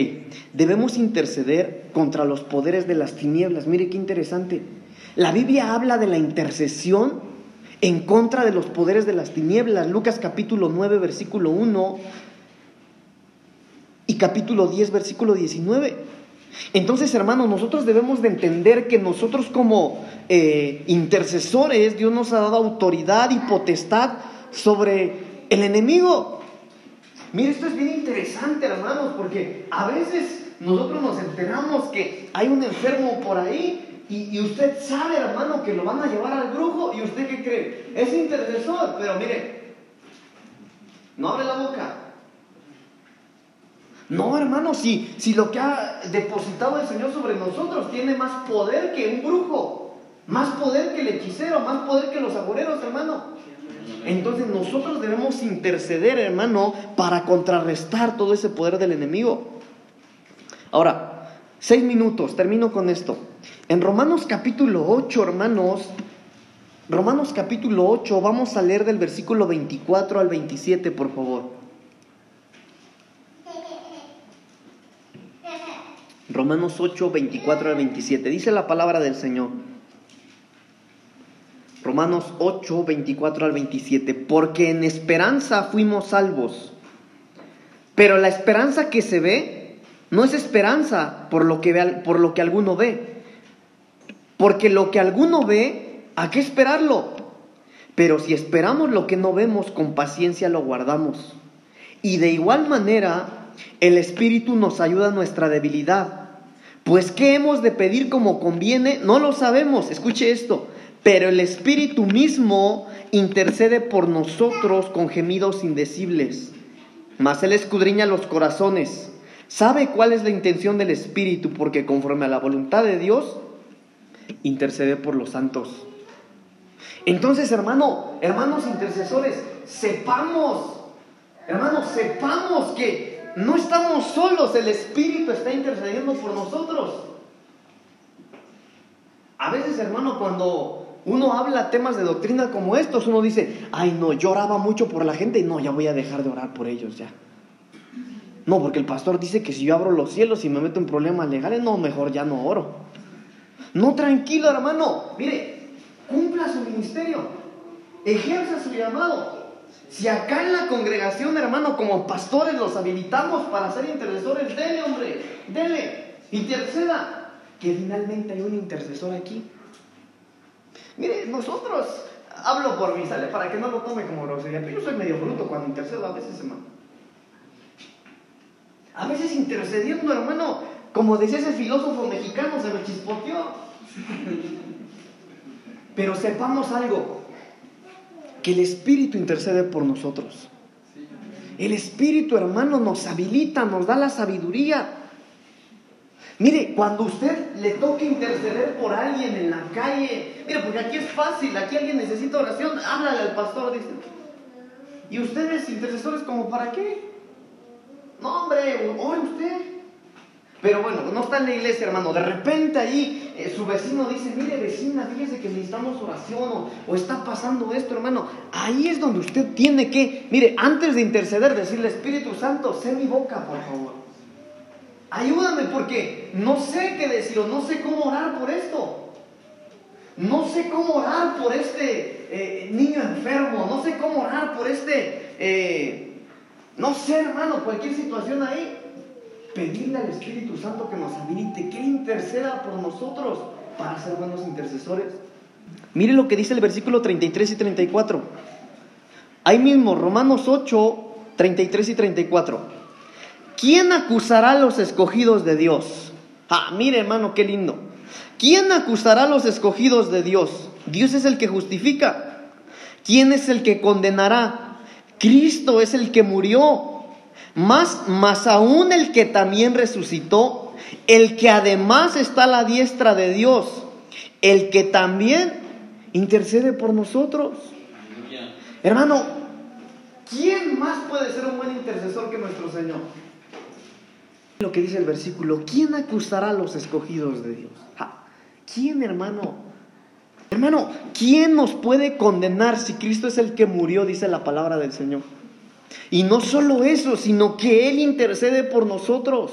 debemos interceder contra los poderes de las tinieblas. Mire qué interesante. La Biblia habla de la intercesión en contra de los poderes de las tinieblas. Lucas capítulo 9, versículo 1 y capítulo 10, versículo 19. Entonces, hermanos, nosotros debemos de entender que nosotros como eh, intercesores, Dios nos ha dado autoridad y potestad sobre el enemigo. Mire, esto es bien interesante, hermanos, porque a veces nosotros nos enteramos que hay un enfermo por ahí y, usted sabe, hermano, que lo van a llevar al brujo y usted qué cree? Es intercesor, pero mire, no abre la boca. No, hermano, si, si lo que ha depositado el Señor sobre nosotros tiene más poder que un brujo, más poder que el hechicero, más poder que los agoreros, hermano. Entonces nosotros debemos interceder, hermano, para contrarrestar todo ese poder del enemigo. Ahora, seis minutos, termino con esto. En Romanos capítulo 8, hermanos, Romanos capítulo 8, vamos a leer del versículo 24 al 27, por favor. Romanos 8, 24 al 27. Dice la palabra del Señor. Romanos 8, 24 al 27. Porque en esperanza fuimos salvos. Pero la esperanza que se ve no es esperanza por lo que, ve, por lo que alguno ve. Porque lo que alguno ve, ¿a qué esperarlo? Pero si esperamos lo que no vemos, con paciencia lo guardamos. Y de igual manera, el Espíritu nos ayuda a nuestra debilidad. Pues ¿qué hemos de pedir como conviene? No lo sabemos. Escuche esto pero el Espíritu mismo intercede por nosotros con gemidos indecibles. Mas Él escudriña los corazones, sabe cuál es la intención del Espíritu, porque conforme a la voluntad de Dios, intercede por los santos. Entonces, hermano, hermanos intercesores, sepamos, hermanos, sepamos que no estamos solos, el Espíritu está intercediendo por nosotros. A veces, hermano, cuando uno habla temas de doctrina como estos, uno dice, ay no, lloraba mucho por la gente y no, ya voy a dejar de orar por ellos ya. No, porque el pastor dice que si yo abro los cielos y me meto en problemas legales, no, mejor ya no oro. No, tranquilo hermano, mire, cumpla su ministerio, ejerza su llamado. Si acá en la congregación, hermano, como pastores los habilitamos para ser intercesores, dele, hombre, dele, interceda. Que finalmente hay un intercesor aquí. Mire, nosotros hablo por mí, ¿sale? Para que no lo tome como grosería. Pero yo soy medio bruto cuando intercedo a veces, hermano. A veces intercediendo, hermano, como decía ese filósofo mexicano, se me chispoteó. Pero sepamos algo, que el Espíritu intercede por nosotros. El Espíritu, hermano, nos habilita, nos da la sabiduría. Mire, cuando usted le toque interceder por alguien en la calle, mire, porque aquí es fácil, aquí alguien necesita oración, háblale al pastor, dice. Y ustedes, intercesores, como para qué? No, hombre, ore usted. Pero bueno, no está en la iglesia, hermano. De repente ahí eh, su vecino dice, mire vecina, fíjese que necesitamos oración o, está pasando esto, hermano. Ahí es donde usted tiene que, mire, antes de interceder, decirle, Espíritu Santo, sé mi boca, por favor. Ayúdame porque no sé qué decir o no sé cómo orar por esto. No sé cómo orar por este eh, niño enfermo. No sé cómo orar por este... Eh, no sé, hermano, cualquier situación ahí. Pedirle al Espíritu Santo que nos habilite, que interceda por nosotros para ser buenos intercesores. Mire lo que dice el versículo 33 y 34. Ahí mismo, Romanos 8, 33 y 34. ¿Quién acusará a los escogidos de Dios? Ah, mire hermano, qué lindo. ¿Quién acusará a los escogidos de Dios? Dios es el que justifica. ¿Quién es el que condenará? Cristo es el que murió. Más, más aún el que también resucitó, el que además está a la diestra de Dios, el que también intercede por nosotros. Hermano, ¿quién más puede ser un buen intercesor que nuestro Señor? Lo que dice el versículo, ¿quién acusará a los escogidos de Dios? ¿Quién, hermano? Hermano, ¿quién nos puede condenar si Cristo es el que murió, dice la palabra del Señor? Y no solo eso, sino que Él intercede por nosotros.